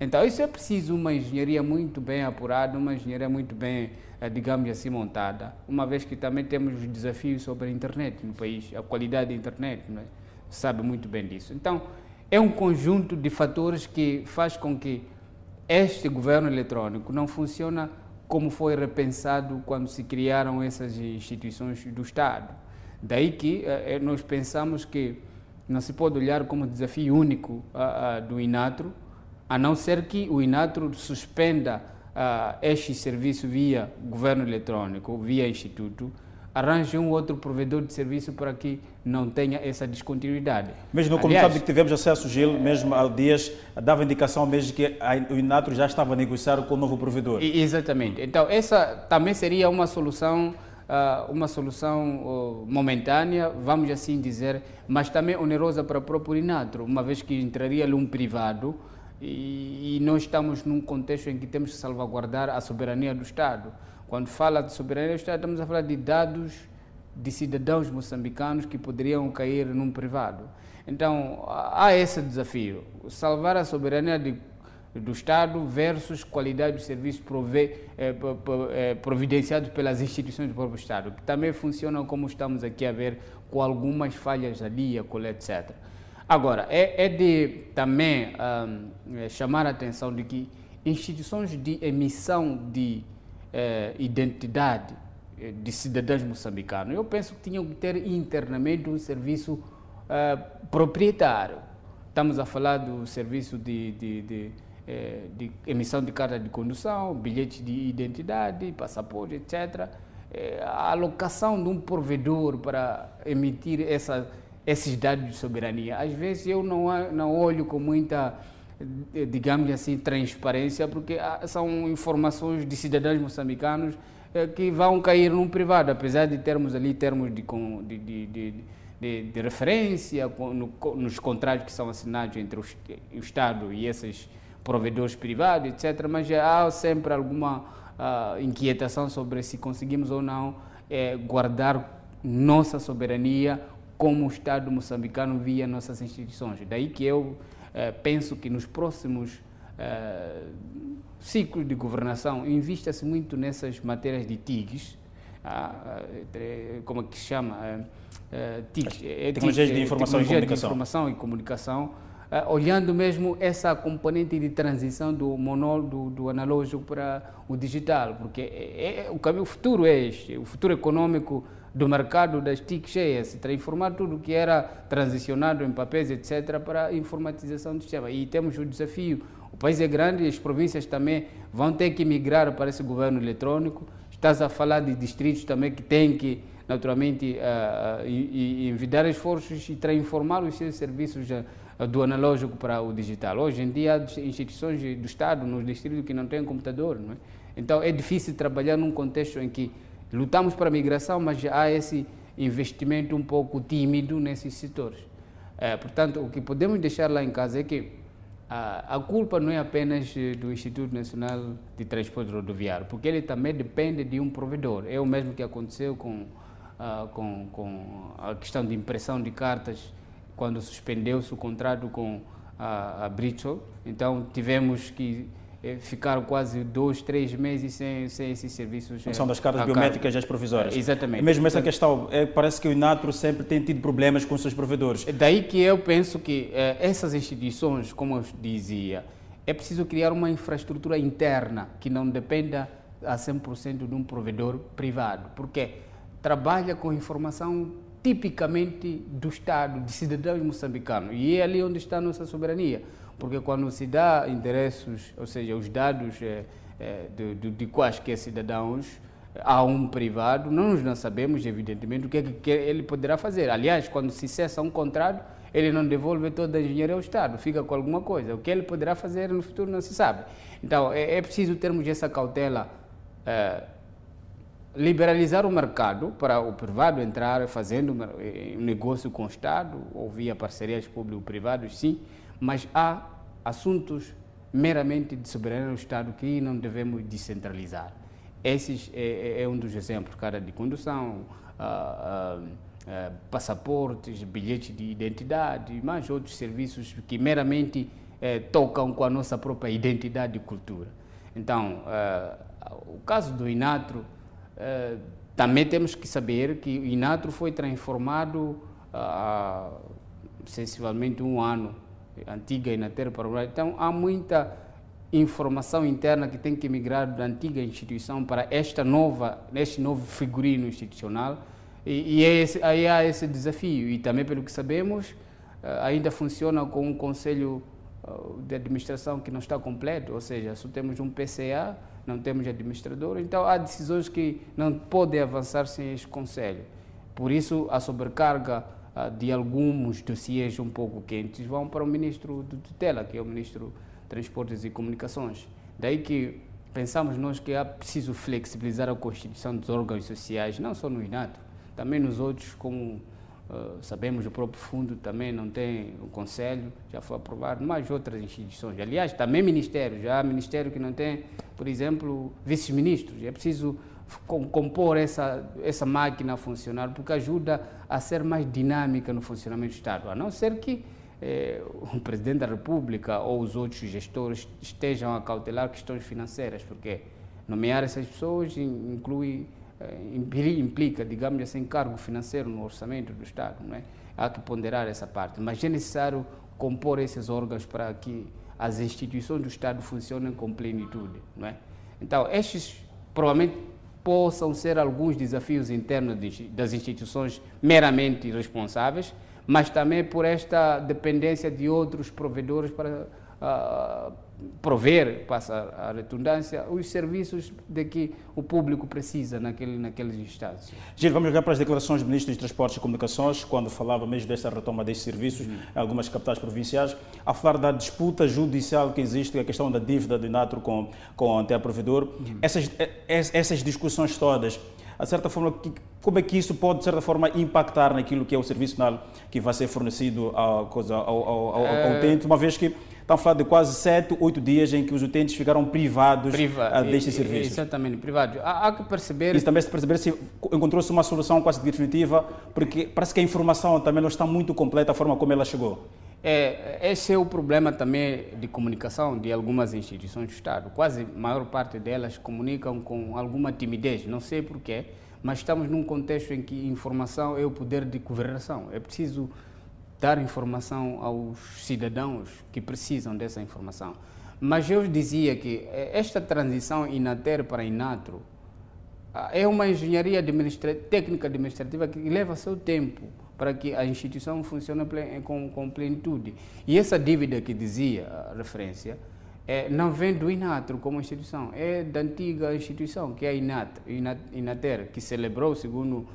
Então, isso é preciso uma engenharia muito bem apurada, uma engenharia muito bem, eh, digamos assim, montada, uma vez que também temos os desafios sobre a internet no país, a qualidade da internet. Não é? Sabe muito bem disso. Então, é um conjunto de fatores que faz com que este governo eletrônico não funcione como foi repensado quando se criaram essas instituições do Estado. Daí que eh, nós pensamos que não se pode olhar como desafio único do INATRO, a não ser que o INATRO suspenda uh, este serviço via governo eletrônico, via instituto, arranje um outro provedor de serviço para que não tenha essa descontinuidade. Mesmo no comunicado que tivemos acesso, Gil, mesmo há dias, dava indicação mesmo que o Inatro já estava a negociar com o novo provedor. Exatamente. Então, essa também seria uma solução, ah, uma solução oh, momentânea, vamos assim dizer, mas também onerosa para o próprio Inatro, uma vez que entraria ali um privado e, e nós estamos num contexto em que temos que salvaguardar a soberania do Estado. Quando fala de soberania do Estado, estamos a falar de dados de cidadãos moçambicanos que poderiam cair num privado. Então, há esse desafio, salvar a soberania de do Estado versus qualidade dos serviços prove, eh, eh, pelas instituições do próprio Estado, que também funcionam como estamos aqui a ver, com algumas falhas ali, etc. Agora, é, é de também ahm, eh, chamar a atenção de que instituições de emissão de eh, identidade eh, de cidadãos moçambicanos, eu penso que tinham que ter internamente um serviço eh, proprietário. Estamos a falar do serviço de, de, de, eh, de emissão de carta de condução, bilhete de identidade, passaporte, etc. Eh, A alocação de um provedor para emitir essa, esses dados de soberania. Às vezes eu não, não olho com muita, digamos assim, transparência, porque são informações de cidadãos moçambicanos eh, que vão cair num privado, apesar de termos ali termos de, de, de, de, de, referência no nos contratos que são assinados entre o, o Estado e esses provedores privados, etc. Mas há sempre alguma ah, inquietação sobre se conseguimos ou não eh, guardar nossa soberania como o Estado moçambicano via nossas instituições. Daí que eu eh, penso que nos próximos eh, ciclos de governação invista-se muito nessas matérias de TIGs, ah, eh, como é que se chama? Eh, eh, TIGs, eh, Tecnologias de eh, informação e tecnologias de comunicação. informação e comunicação, eh, olhando mesmo essa componente de transição do monol, do, do analógico para o digital, porque é, é- o caminho o futuro é este, o futuro econômico do mercado das TIC cheias, transformar tudo que era transicionado em papéis, etc., para a informatização do sistema. E temos o desafio, o país é grande e as províncias também vão ter que migrar para esse governo eletrônico. Estás a falar de distritos também que têm que, naturalmente, ah, e- envidar esforços e transformar os seus serviços ah, do analógico para o digital. Hoje em dia, há instituições do Estado nos distritos que não têm computador. Não é? Então, é difícil trabalhar num contexto em que lutamos para a migração, mas há esse investimento um pouco tímido nesses setores. Eh, portanto, o que podemos deixar lá em casa é que a, a culpa não é apenas eh, do Instituto Nacional de Transporte Rodoviário, porque ele também depende de um provedor. É o mesmo que aconteceu com, ah, com, com a questão de impressão de cartas, quando suspendeu-se o contrato com a, a. Então, tivemos que eh, ficar quase dois, três meses sem, sem esses serviços. eh, São das cartas biométricas carta. das provisórias. Eh, Exatamente. Mesmo essa Portanto, questão, é, parece que o Inatro sempre tem tido problemas com os seus provedores. É Daí que eu penso que eh, essas instituições, como eu dizia, é preciso criar uma infraestrutura interna que não dependa a 100% de um provedor privado, porque trabalha com informação tipicamente do Estado, de cidadãos moçambicanos, e é ali onde está a nossa soberania, porque quando se dá interesses, ou seja, os dados eh, eh, de, de, de quaisquer cidadãos, a um privado, nós não sabemos, evidentemente, o que, é que ele poderá fazer. Aliás, quando se cessa um contrato, ele não devolve toda a engenharia ao Estado, fica com alguma coisa. O que ele poderá fazer no futuro não se sabe. Então, é, é preciso termos essa cautela, eh, liberalizar o mercado para o privado entrar fazendo eh, um negócio com o Estado ou via parcerias público-privadas, sim, mas há assuntos meramente de soberania do Estado que não devemos descentralizar. Esses é, é- é um dos exemplos, cara de condução, ah, ah, ah, passaportes, bilhetes de identidade, mais outros serviços que meramente eh, tocam com a nossa própria identidade e cultura. Então, o caso do Inatro, eh, também temos que saber que o Inatro foi transformado sensivelmente um ano, antiga Inater para o Então, há muita informação interna que tem que migrar da antiga instituição para esta nova, este novo figurino institucional. E, e é esse, aí há esse desafio. E também, pelo que sabemos, eh, ainda funciona com um conselho eh, de administração que não está completo, ou seja, só temos um PCA não temos administrador, então há decisões que não podem avançar sem este Conselho. Por isso, a sobrecarga de alguns dossiês um pouco quentes vão para o ministro de tutela, que é o ministro de Transportes e Comunicações. Daí que pensamos nós que é preciso flexibilizar a constituição dos órgãos sociais, não só no INATO, também nos outros, como uh, sabemos, o próprio fundo também não tem o conselho, já foi aprovado, mais outras instituições. Aliás, também ministérios, já há ministério que não tem, por exemplo, vice-ministros. É preciso compor essa, essa máquina a funcionar, porque ajuda a ser mais dinâmica no funcionamento do Estado, a não ser que eh, o Presidente da República ou os outros gestores estejam a cautelar questões financeiras, porque nomear essas pessoas inclui, eh, implica, digamos assim, cargo financeiro no orçamento do Estado, não é? Há que ponderar essa parte, mas é necessário compor esses órgãos para que as instituições do Estado funcionem com plenitude, não é? Então, estes provavelmente possam ser alguns desafios internos das instituições meramente responsáveis, mas também por esta dependência de outros provedores para uh, prover, passa a redundância, os serviços de que o público precisa naquele, naqueles estados. Gil, vamos olhar para as declarações do Ministro dos Transportes e Comunicações, quando falava mesmo desta retoma desses serviços em algumas capitais provinciais, a falar da disputa judicial que existe, a questão da dívida do Inatro com, com o provedor. Essas, essas discussões todas, a certa forma, como é que isso pode, de certa forma, impactar naquilo que é o serviço final que vai ser fornecido ao, ao, ao, ao, ao utente, uma vez que Estamos a falar de quase sete, oito dias em que os utentes ficaram privados Priva, uh, destes serviços. Exatamente, privados. Há, há, que perceber... Isso também se perceber se encontrou-se uma solução quase definitiva, porque parece que a informação também não está muito completa, a forma como ela chegou. É, esse é o problema também de comunicação de algumas instituições do Estado. Quase a maior parte delas comunicam com alguma timidez, não sei porquê, mas estamos num contexto em que informação é o poder de governação. É preciso dar informação aos cidadãos que precisam dessa informação. Mas eu dizia que eh, esta transição Inater para Inatro ah, é uma engenharia técnica administrativa que leva seu tempo para que a instituição funcione com, com plenitude. E essa dívida que dizia a referência é, não vem do Inatro como instituição, é da antiga instituição, que é a Inat, Inat, Inater, que celebrou, segundo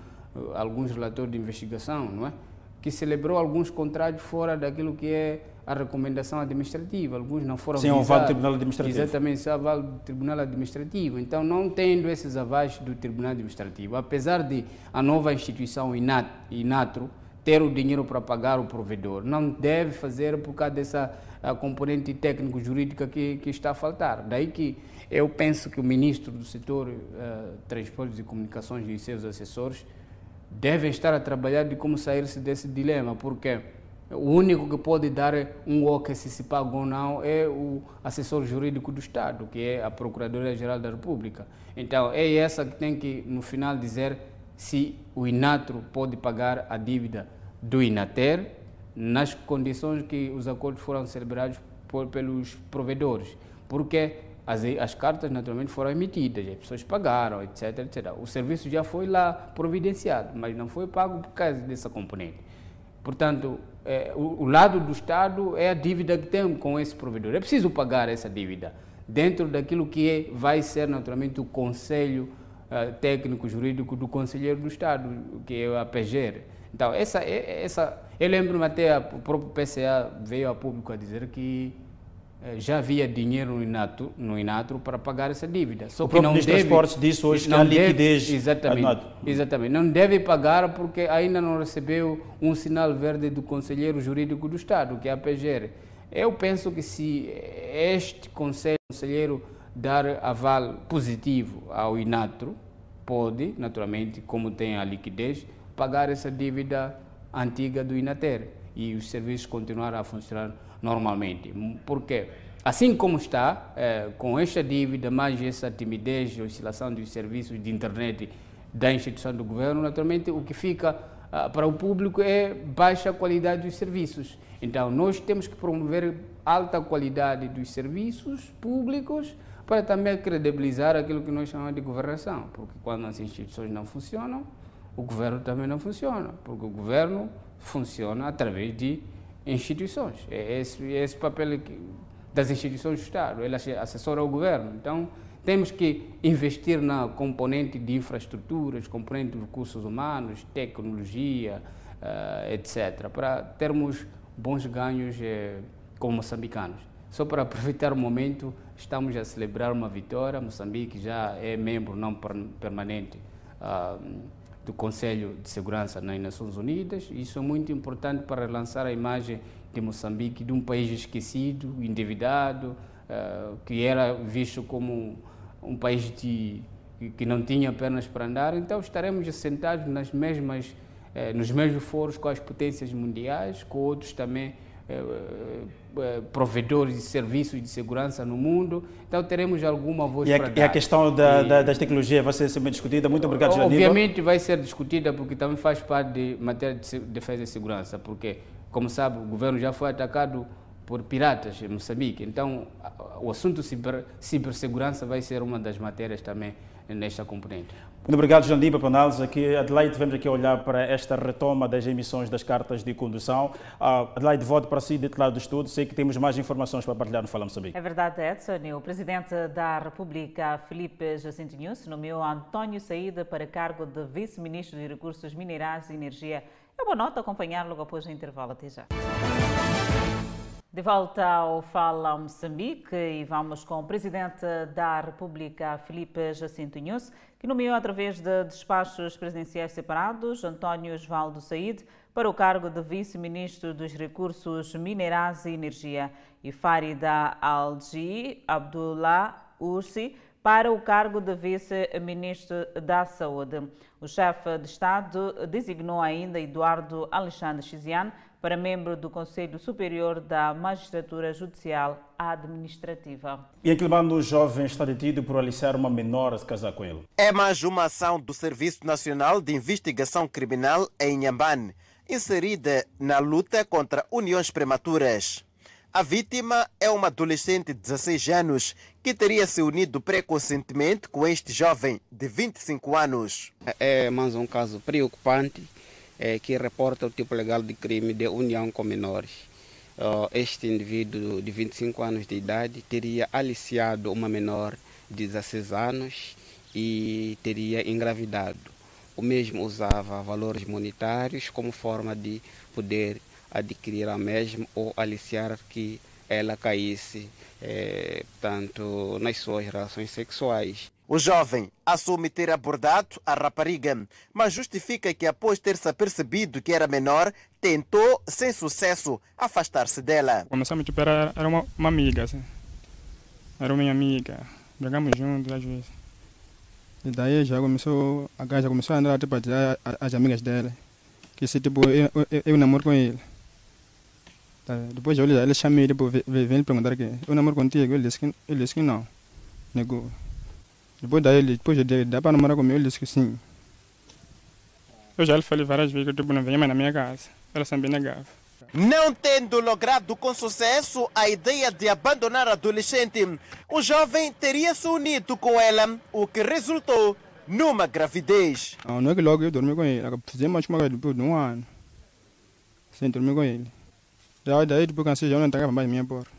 alguns relatores de investigação, não é? Que celebrou alguns contratos fora daquilo que é a recomendação administrativa. Alguns não foram Sem o aval do Tribunal Administrativo. Exatamente, o aval do Tribunal Administrativo. Então, não tendo esses avais do Tribunal Administrativo, apesar de a nova instituição INAT, INATRO ter o dinheiro para pagar o provedor, não deve fazer por causa dessa componente técnico-jurídica que, que está a faltar. Daí que eu penso que o ministro do setor uh, Transportes e Comunicações e seus assessores devem estar a trabalhar de como sair-se desse dilema, porque o único que pode dar um ok se se paga ou não é o assessor jurídico do Estado, que é a Procuradoria-Geral da República. Então, é essa que tem que, no final, dizer se o Inatro pode pagar a dívida do Inater nas condições que os acordos foram celebrados por, pelos provedores. Porque as, as cartas naturalmente foram emitidas, as pessoas pagaram, etc, etc. O serviço já foi lá providenciado, mas não foi pago por causa dessa componente. Portanto, é, o, o, lado do Estado é a dívida que tem com esse provedor. É preciso pagar essa dívida dentro daquilo que é, vai ser naturalmente o Conselho uh, Técnico Jurídico do Conselheiro do Estado, que é a PGR. Então, essa, é, essa, eu lembro-me até o próprio PCA veio a público a dizer que já havia dinheiro no Inatro, no Inatro para pagar essa dívida. Só o que não deve, Transportes disse hoje que a liquidez... Deve, exatamente, exatamente. Não deve pagar porque ainda não recebeu um sinal verde do Conselheiro Jurídico do Estado, que é a PGR. Eu penso que se este conselheiro dar aval positivo ao Inatro, pode, naturalmente, como tem a liquidez, pagar essa dívida antiga do Inater e os serviços continuar a funcionar normalmente. Porque, assim como está, é, com esta dívida, mais essa timidez, oscilação dos serviços de internet da instituição do governo, naturalmente o que fica ah, para o público é baixa qualidade dos serviços. Então, nós temos que promover alta qualidade dos serviços públicos para também credibilizar aquilo que nós chamamos de governação, porque quando as instituições não funcionam, o governo também não funciona, porque o governo funciona através de instituições. É esse, é esse papel das instituições do Estado. Ele assessora o governo. Então, Temos que investir na componente de infraestruturas, componente de recursos humanos, tecnologia, uh, etc., para termos bons ganhos eh, como moçambicanos. Só para aproveitar o momento, estamos a celebrar uma vitória. Moçambique já é membro não permanente uh, do Conselho de Segurança nas Nações Unidas. Isso é muito importante para relançar a imagem de Moçambique de um país esquecido, endividado, uh, que era visto como um país de, que não tinha pernas para andar. Então estaremos sentados nas mesmas, eh, nos mesmos foros com as potências mundiais, com outros também eh, provedores de serviços de segurança no mundo. Então teremos alguma voz e a, para dar. E a questão da, da, das tecnologias vai ser sempre discutida. Muito obrigado, Janine. Obviamente vai ser discutida porque também faz parte de matéria de defesa e segurança, porque, como sabe, o governo já foi atacado por piratas em Moçambique. Então, o assunto ciber, cibersegurança vai ser uma das matérias também nesta componente. Muito obrigado, Jandiba, pela análise. Aqui, Adelaide, vamos aqui olhar para esta retoma das emissões das cartas de condução. Uh, Adelaide, voto para si, lado do estudo. Sei que temos mais informações para partilhar no Fala Moçambique. É verdade, Edson. O Presidente da República, Felipe Jacinto Nunes, nomeou António Saída para cargo de Vice-Ministro de Recursos Minerais e Energia. É boa nota acompanhar logo após o intervalo. Até já. De volta ao Fala Moçambique e vamos com o Presidente da República, Felipe Jacinto Nunes, que nomeou através de despachos presidenciais separados António Osvaldo Said para o cargo de Vice-Ministro dos Recursos Minerais e Energia e Farida Algi Abdullah Ursi para o cargo de Vice-Ministro da Saúde. O chefe de Estado designou ainda Eduardo Alexandre Chiziane para membro do Conselho Superior da Magistratura Judicial Administrativa. E em Quilmano, o jovem está detido por aliciar uma menor a se casar com ele. É mais uma ação do Serviço Nacional de Investigação Criminal em Inhambane, inserida na luta contra uniões prematuras. A vítima é uma adolescente de 16 anos que teria se unido preconceitentemente com este jovem de 25 anos. É mais um caso preocupante é, que reporta o tipo legal de crime de união com menores. Uh, este indivíduo de 25 anos de idade teria aliciado uma menor de 16 anos e teria engravidado. O mesmo usava valores monetários como forma de poder adquirir a mesma ou aliciar que ela caísse, tanto nas suas relações sexuais. O jovem assume ter abordado a rapariga, mas justifica que após ter se apercebido que era menor, tentou, sem sucesso, afastar-se dela. Começamos tipo, era, era uma, uma amiga, assim. era minha amiga, brigamos juntos às vezes. E daí já começou, a já começou a andar tipo, as amigas dela, que se tipo, eu, eu, eu namoro com ele. Tá, depois eu ele chamei, tipo, vem perguntar que eu namoro contigo, ele disse que, ele disse que não, negou. Depois daí, depois de, dá para namorar comigo, ele disse que sim. Eu já lhe falei várias vezes que tipo, não venha mais na minha casa. Ela sempre negava. Não tendo logrado com sucesso a ideia de abandonar a adolescente, o jovem teria se unido com ela, o que resultou numa gravidez. Não, não é que logo eu dormi com ele, fizemos uma coisa depois de um ano, sem dormir com ele. Já daí depois que eu não entregava mais minha porta.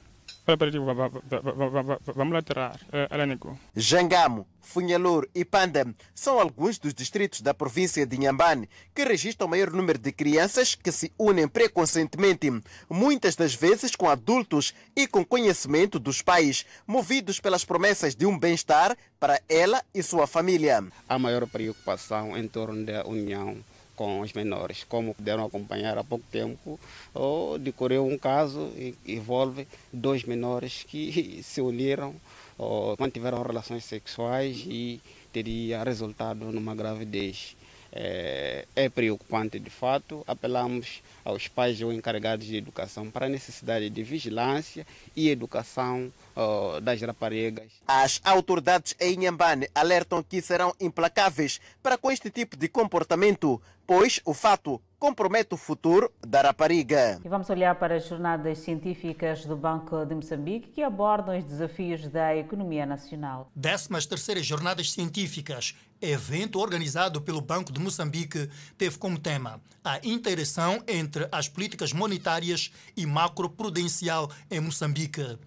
Vamos lá tirar. Ela negou. Jangamo, Funhalur e Panda são alguns dos distritos da província de Inhambane que registram o maior número de crianças que se unem preconceitentemente, muitas das vezes com adultos e com conhecimento dos pais, movidos pelas promessas de um bem-estar para ela e sua família. A maior preocupação em torno da união com os menores. Como puderam acompanhar há pouco tempo, oh, decorreu um caso que envolve dois menores que se uniram, oh, mantiveram relações sexuais e teria resultado numa gravidez. É, é, preocupante de fato. Apelamos aos pais ou encarregados de educação para a necessidade de vigilância e educação uh, das raparigas. As autoridades em Inhambane alertam que serão implacáveis para com este tipo de comportamento, pois o fato compromete o futuro da rapariga. E vamos olhar para as jornadas científicas do Banco de Moçambique que abordam os desafios da economia nacional. 13 terceiras Jornadas Científicas, evento organizado pelo Banco de Moçambique, teve como tema a interação entre as políticas monetárias e macroprudencial em Moçambique.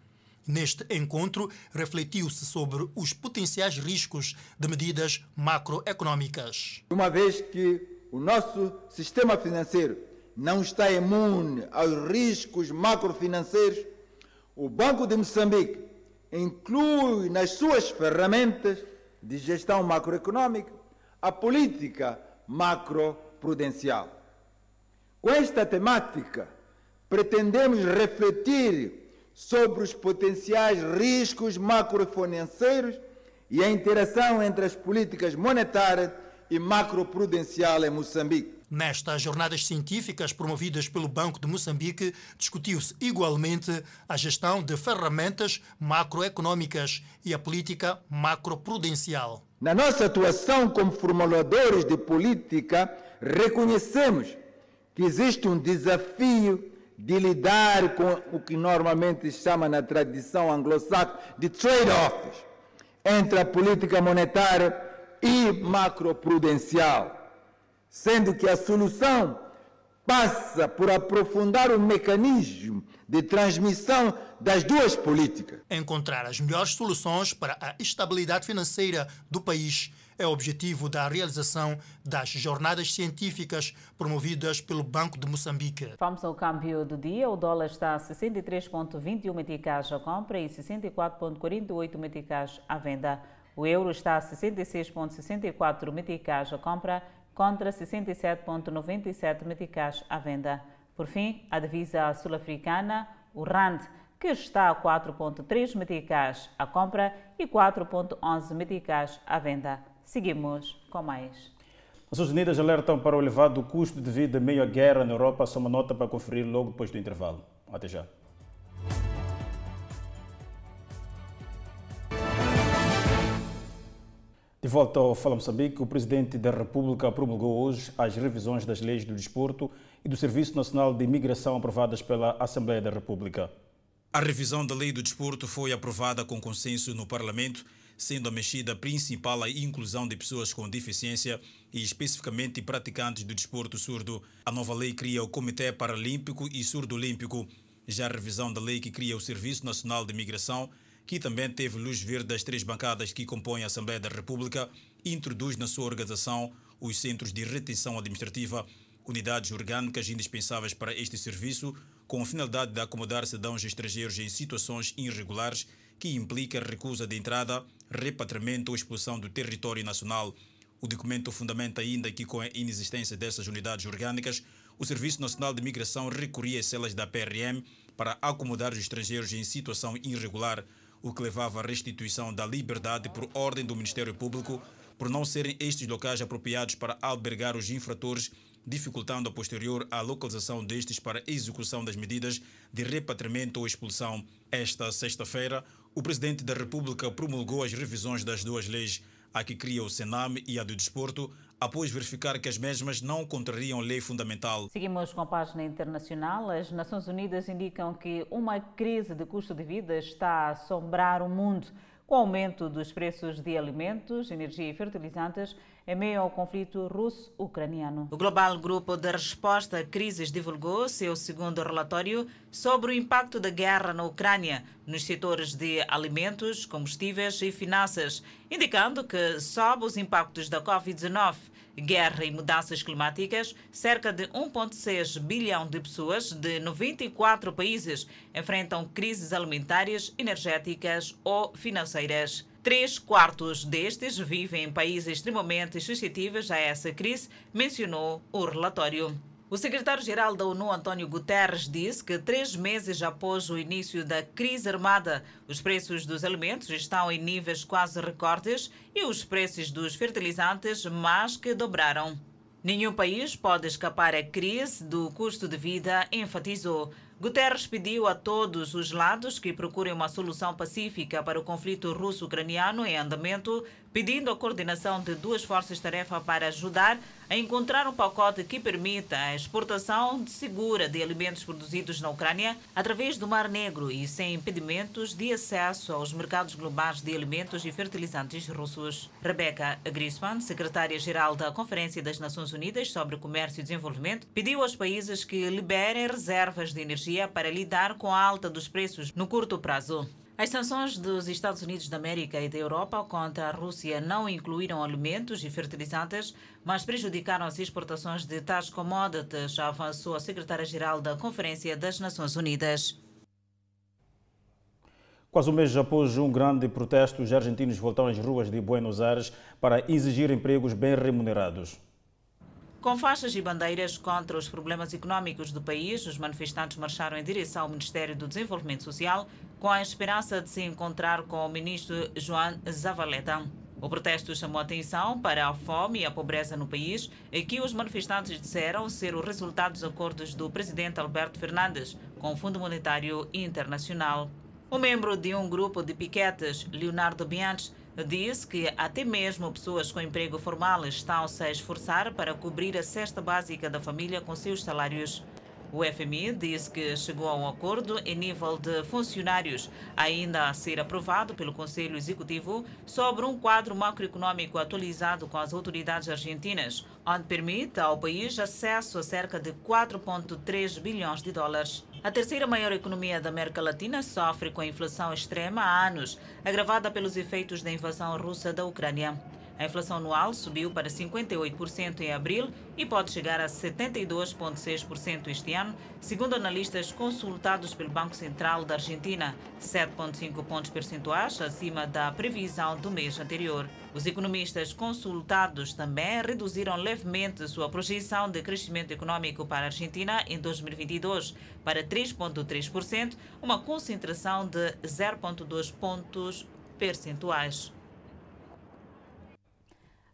Neste encontro, refletiu-se sobre os potenciais riscos de medidas macroeconômicas. Uma vez que o nosso sistema financeiro não está imune aos riscos macrofinanceiros, o Banco de Moçambique inclui nas suas ferramentas de gestão macroeconômica a política macroprudencial. Com esta temática, pretendemos refletir sobre os potenciais riscos macrofinanceiros e a interação entre as políticas monetárias e macroprudencial em Moçambique. Nestas jornadas científicas promovidas pelo Banco de Moçambique, discutiu-se igualmente a gestão de ferramentas macroeconômicas e a política macroprudencial. Na nossa atuação como formuladores de política, reconhecemos que existe um desafio de lidar com o que normalmente se chama na tradição anglo-saxã de trade-offs entre a política monetária e macroprudencial, sendo que a solução passa por aprofundar o mecanismo de transmissão das duas políticas. Encontrar as melhores soluções para a estabilidade financeira do país é o objetivo da realização das jornadas científicas promovidas pelo Banco de Moçambique. Vamos ao câmbio do dia. O dólar está a 63,21 meticais à compra e 64,48 meticais à venda. O euro está a 66,64 meticais à compra contra 67,97 meticais à venda. Por fim, a divisa sul-africana, o RAND, que está a 4,3 meticais à compra e 4,11 meticais à venda. Seguimos com mais. Nações Unidas alertam para o elevado custo de vida meio à guerra na Europa. Só uma nota para conferir logo depois do intervalo. Até já. De volta ao Fala Moçambique, o Presidente da República promulgou hoje as revisões das leis do desporto e do Serviço Nacional de Imigração aprovadas pela Assembleia da República. A revisão da lei do desporto foi aprovada com consenso no Parlamento, sendo a mexida principal a inclusão de pessoas com deficiência e especificamente praticantes do desporto surdo. A nova lei cria o Comitê Paralímpico e Surdo Olímpico. Já a revisão da lei que cria o Serviço Nacional de Imigração que também teve luz verde das três bancadas que compõem a Assembleia da República, introduz na sua organização os centros de retenção administrativa, unidades orgânicas indispensáveis para este serviço, com a finalidade de acomodar cidadãos estrangeiros em situações irregulares que implica recusa de entrada, repatriamento ou expulsão do território nacional. O documento fundamenta ainda que, com a inexistência dessas unidades orgânicas, o Serviço Nacional de Migração recorria às celas da PRM para acomodar os estrangeiros em situação irregular o que levava à restituição da liberdade por ordem do Ministério Público, por não serem estes locais apropriados para albergar os infratores, dificultando a posterior a localização destes para execução das medidas de repatriamento ou expulsão. Esta sexta-feira, o Presidente da República promulgou as revisões das duas leis, a que cria o Senam e a do Desporto, após verificar que as mesmas não contrariam lei fundamental. Seguimos com a página internacional. As Nações Unidas indicam que uma crise de custo de vida está a assombrar o mundo, com o aumento dos preços de alimentos, energia e fertilizantes em meio ao conflito russo-ucraniano. O Global Grupo de Resposta a Crises divulgou seu segundo relatório sobre o impacto da guerra na Ucrânia nos setores de alimentos, combustíveis e finanças, indicando que, sob os impactos da Covid-19, guerra e mudanças climáticas, cerca de 1,6 bilhão de pessoas de 94 países enfrentam crises alimentares, energéticas ou financeiras. Três quartos destes vivem em países extremamente suscetíveis a essa crise, mencionou o relatório. O secretário-geral da ONU, António Guterres, disse que três meses após o início da crise armada, os preços dos alimentos estão em níveis quase recordes e os preços dos fertilizantes mais que dobraram. Nenhum país pode escapar à crise do custo de vida, enfatizou. Guterres pediu a todos os lados que procurem uma solução pacífica para o conflito russo-ucraniano em andamento, pedindo a coordenação de duas forças-tarefa para ajudar a encontrar um pacote que permita a exportação segura de alimentos produzidos na Ucrânia através do Mar Negro e sem impedimentos de acesso aos mercados globais de alimentos e fertilizantes russos. Rebecca Grisman, secretária-geral da Conferência das Nações Unidas sobre Comércio e Desenvolvimento, pediu aos países que liberem reservas de energia para lidar com a alta dos preços no curto prazo. As sanções dos Estados Unidos da América e da Europa contra a Rússia não incluíram alimentos e fertilizantes, mas prejudicaram as exportações de tais commodities, avançou a secretária-geral da Conferência das Nações Unidas. Quase um mês após um grande protesto, os argentinos voltaram às ruas de Buenos Aires para exigir empregos bem remunerados. Com faixas e bandeiras contra os problemas econômicos do país, os manifestantes marcharam em direção ao Ministério do Desenvolvimento Social com a esperança de se encontrar com o ministro João Zavaleta. O protesto chamou atenção para a fome e a pobreza no país, e que os manifestantes disseram ser o resultado dos acordos do presidente Alberto Fernandes com o Fundo Monetário Internacional. O membro de um grupo de piquetes, Leonardo Bianchi, disse que até mesmo pessoas com emprego formal estão-se a esforçar para cobrir a cesta básica da família com seus salários. O FMI disse que chegou a um acordo em nível de funcionários, ainda a ser aprovado pelo Conselho Executivo, sobre um quadro macroeconômico atualizado com as autoridades argentinas, onde permite ao país acesso a cerca de 4,3 bilhões de dólares. A terceira maior economia da América Latina sofre com a inflação extrema há anos, agravada pelos efeitos da invasão russa da Ucrânia. A inflação anual subiu para 58% em abril e pode chegar a 72,6% este ano, segundo analistas consultados pelo Banco Central da Argentina, 7,5 pontos percentuais acima da previsão do mês anterior. Os economistas consultados também reduziram levemente sua projeção de crescimento econômico para a Argentina em 2022 para 3,3%, uma concentração de 0,2 pontos percentuais.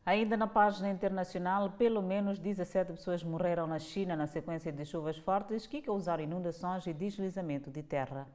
Ainda na página internacional, pelo menos 17 pessoas morreram na China na sequência de chuvas fortes que causaram inundações e deslizamento de terra.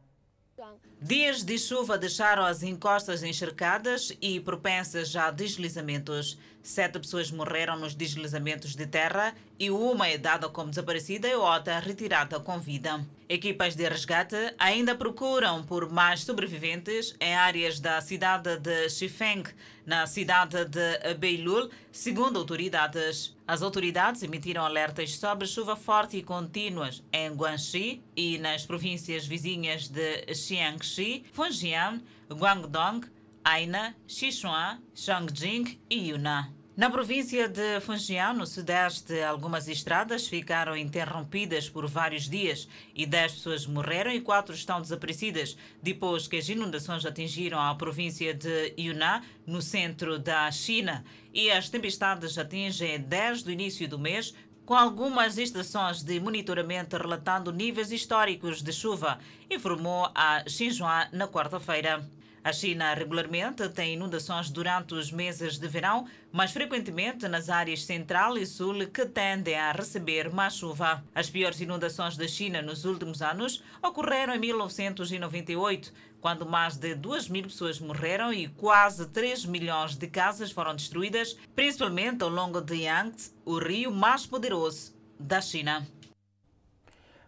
Dias de chuva deixaram as encostas encharcadas e propensas a deslizamentos. Sete pessoas morreram nos deslizamentos de terra e uma é dada como desaparecida e outra retirada com vida. Equipas de resgate ainda procuram por mais sobreviventes em áreas da cidade de Xifeng, na cidade de Beilul, segundo autoridades. As autoridades emitiram alertas sobre chuva forte e contínuas em Guangxi e nas províncias vizinhas de Xiangxi, Fujian, Guangdong, Aina, Sichuan, Shangjing e Yunnan. Na província de Fujian, no sudeste, algumas estradas ficaram interrompidas por vários dias e 10 pessoas morreram e 4 estão desaparecidas depois que as inundações atingiram a província de Yunnan, no centro da China, e as tempestades atingem desde o início do mês com algumas estações de monitoramento relatando níveis históricos de chuva, informou a Xinhua na quarta-feira. A China regularmente tem inundações durante os meses de verão, mas frequentemente nas áreas central e sul que tendem a receber mais chuva. As piores inundações da China nos últimos anos ocorreram em 1998, quando mais de 2 mil pessoas morreram e quase 3 milhões de casas foram destruídas, principalmente ao longo de Yangtze, o rio mais poderoso da China.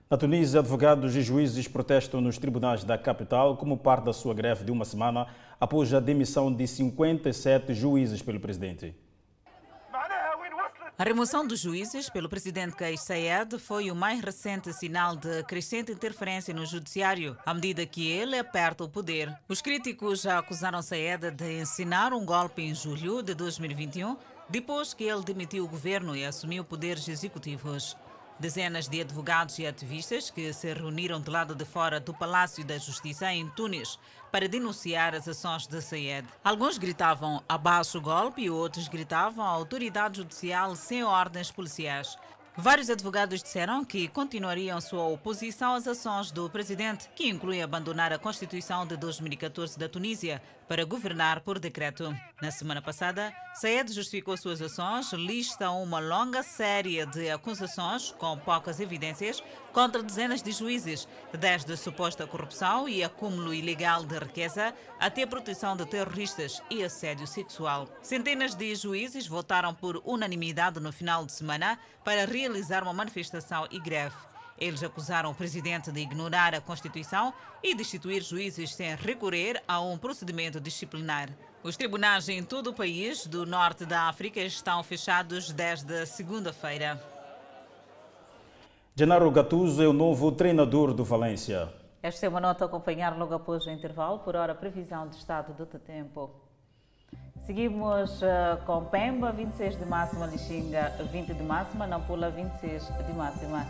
Na Tunísia, advogados e juízes protestam nos tribunais da capital como parte da sua greve de uma semana após a demissão de 57 juízes pelo presidente. A remoção dos juízes pelo presidente Kais Saied foi o mais recente sinal de crescente interferência no judiciário, à medida que ele aperta o poder. Os críticos já acusaram Saied de ensinar um golpe em julho de 2021, depois que ele demitiu o governo e assumiu poderes executivos. Dezenas de advogados e ativistas que se reuniram do lado de fora do Palácio da Justiça em Tunis para denunciar as ações de Sayed. Alguns gritavam abaixo o golpe e outros gritavam a autoridade judicial sem ordens policiais. Vários advogados disseram que continuariam sua oposição às ações do presidente, que inclui abandonar a Constituição de 2014 da Tunísia para governar por decreto. Na semana passada, Saed justificou suas ações, lista uma longa série de acusações com poucas evidências contra dezenas de juízes, desde suposta corrupção e acúmulo ilegal de riqueza até proteção de terroristas e assédio sexual. Centenas de juízes votaram por unanimidade no final de semana para realizar uma manifestação e greve. Eles acusaram o presidente de ignorar a Constituição e destituir juízes sem recorrer a um procedimento disciplinar. Os tribunais em todo o país do norte da África estão fechados desde segunda-feira. Genaro Gattuso é o novo treinador do Valência. Esta é uma nota a acompanhar logo após o intervalo, por hora previsão de estado do tempo. Seguimos uh, com Pemba, 26 de máxima, Lixinga, 20 de máxima, Nampula, 26 de máxima.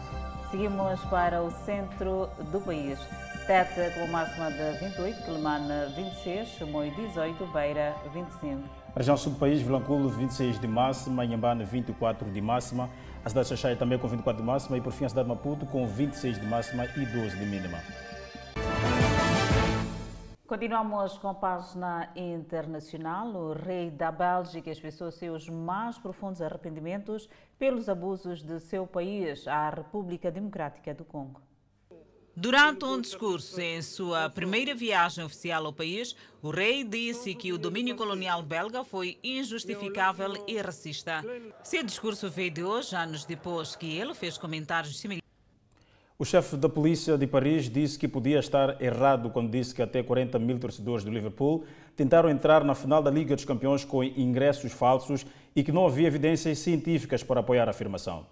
Seguimos para o centro do país. Tete com máxima de 28, Quelimane 26, Moio 18, Beira 25. região sul do país, Vilanculo 26 de máxima, Inhambane 24 de máxima, a cidade de Xaxai também com 24 de máxima e por fim a cidade de Maputo com 26 de máxima e 12 de mínima. Continuamos com a página internacional. O rei da Bélgica expressou seus mais profundos arrependimentos pelos abusos de seu país, a República Democrática do Congo. Durante um discurso em sua primeira viagem oficial ao país, o rei disse que o domínio colonial belga foi injustificável e racista. Seu discurso veio de hoje, anos depois que ele fez comentários similares. O chefe da polícia de Paris disse que podia estar errado quando disse que até 40 mil torcedores do Liverpool tentaram entrar na final da Liga dos Campeões com ingressos falsos e que não havia evidências científicas para apoiar a afirmação.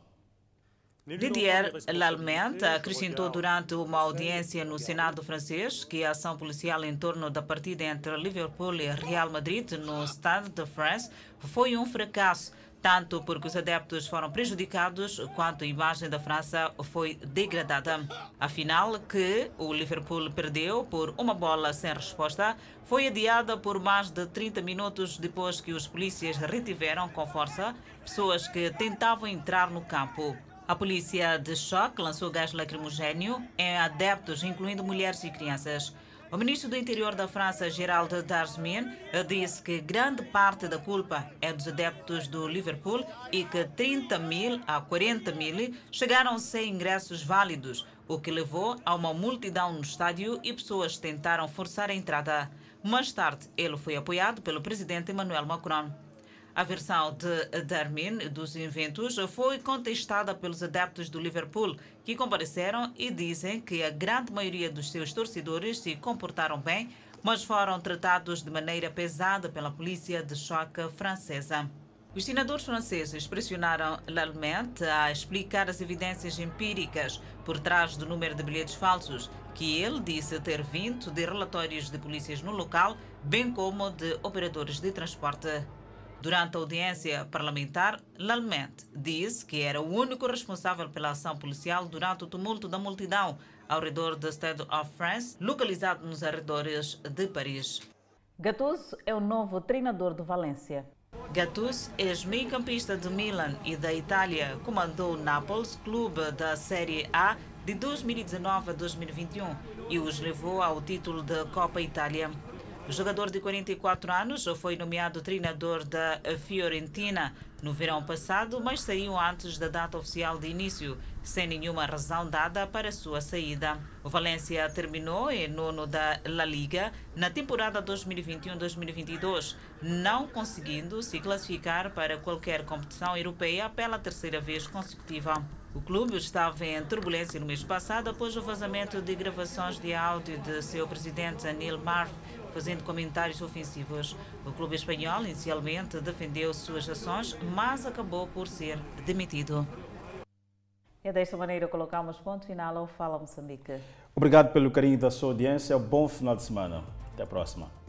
Didier Lalmente acrescentou durante uma audiência no Senado francês que a ação policial em torno da partida entre Liverpool e Real Madrid no Stade de France foi um fracasso, tanto porque os adeptos foram prejudicados quanto a imagem da França foi degradada. A final, que o Liverpool perdeu por uma bola sem resposta, foi adiada por mais de 30 minutos depois que os polícias retiveram com força pessoas que tentavam entrar no campo. A polícia de choque lançou gás lacrimogéneo em adeptos, incluindo mulheres e crianças. O ministro do Interior da França, Gerald Darmanin, disse que grande parte da culpa é dos adeptos do Liverpool e que 30 mil a 40 mil chegaram sem ingressos válidos, o que levou a uma multidão no estádio e pessoas tentaram forçar a entrada. Mais tarde, ele foi apoiado pelo presidente Emmanuel Macron. A versão de Darmin dos eventos foi contestada pelos adeptos do Liverpool, que compareceram e dizem que a grande maioria dos seus torcedores se comportaram bem, mas foram tratados de maneira pesada pela polícia de choque francesa. Os senadores franceses pressionaram Lalmente a explicar as evidências empíricas por trás do número de bilhetes falsos, que ele disse ter vindo de relatórios de polícias no local, bem como de operadores de transporte. Durante a audiência parlamentar, Lalmente disse que era o único responsável pela ação policial durante o tumulto da multidão ao redor do Stade of France, localizado nos arredores de Paris. Gattuso é o novo treinador do Valência. Gattuso, ex-meio-campista de Milan e da Itália, comandou o Naples, clube da Série A de 2019 a 2021 e os levou ao título da Copa Itália. O jogador de 44 anos foi nomeado treinador da Fiorentina no verão passado, mas saiu antes da data oficial de início, sem nenhuma razão dada para sua saída. O Valência terminou em nono da La Liga na temporada 2021-2022, não conseguindo se classificar para qualquer competição europeia pela terceira vez consecutiva. O clube estava em turbulência no mês passado após o vazamento de gravações de áudio de seu presidente Anil Marv fazendo comentários ofensivos. O clube espanhol inicialmente defendeu suas ações, mas acabou por ser demitido. E desta maneira colocamos ponto final ao Fala Moçambique. Obrigado pelo carinho da sua audiência. Bom final de semana. Até a próxima.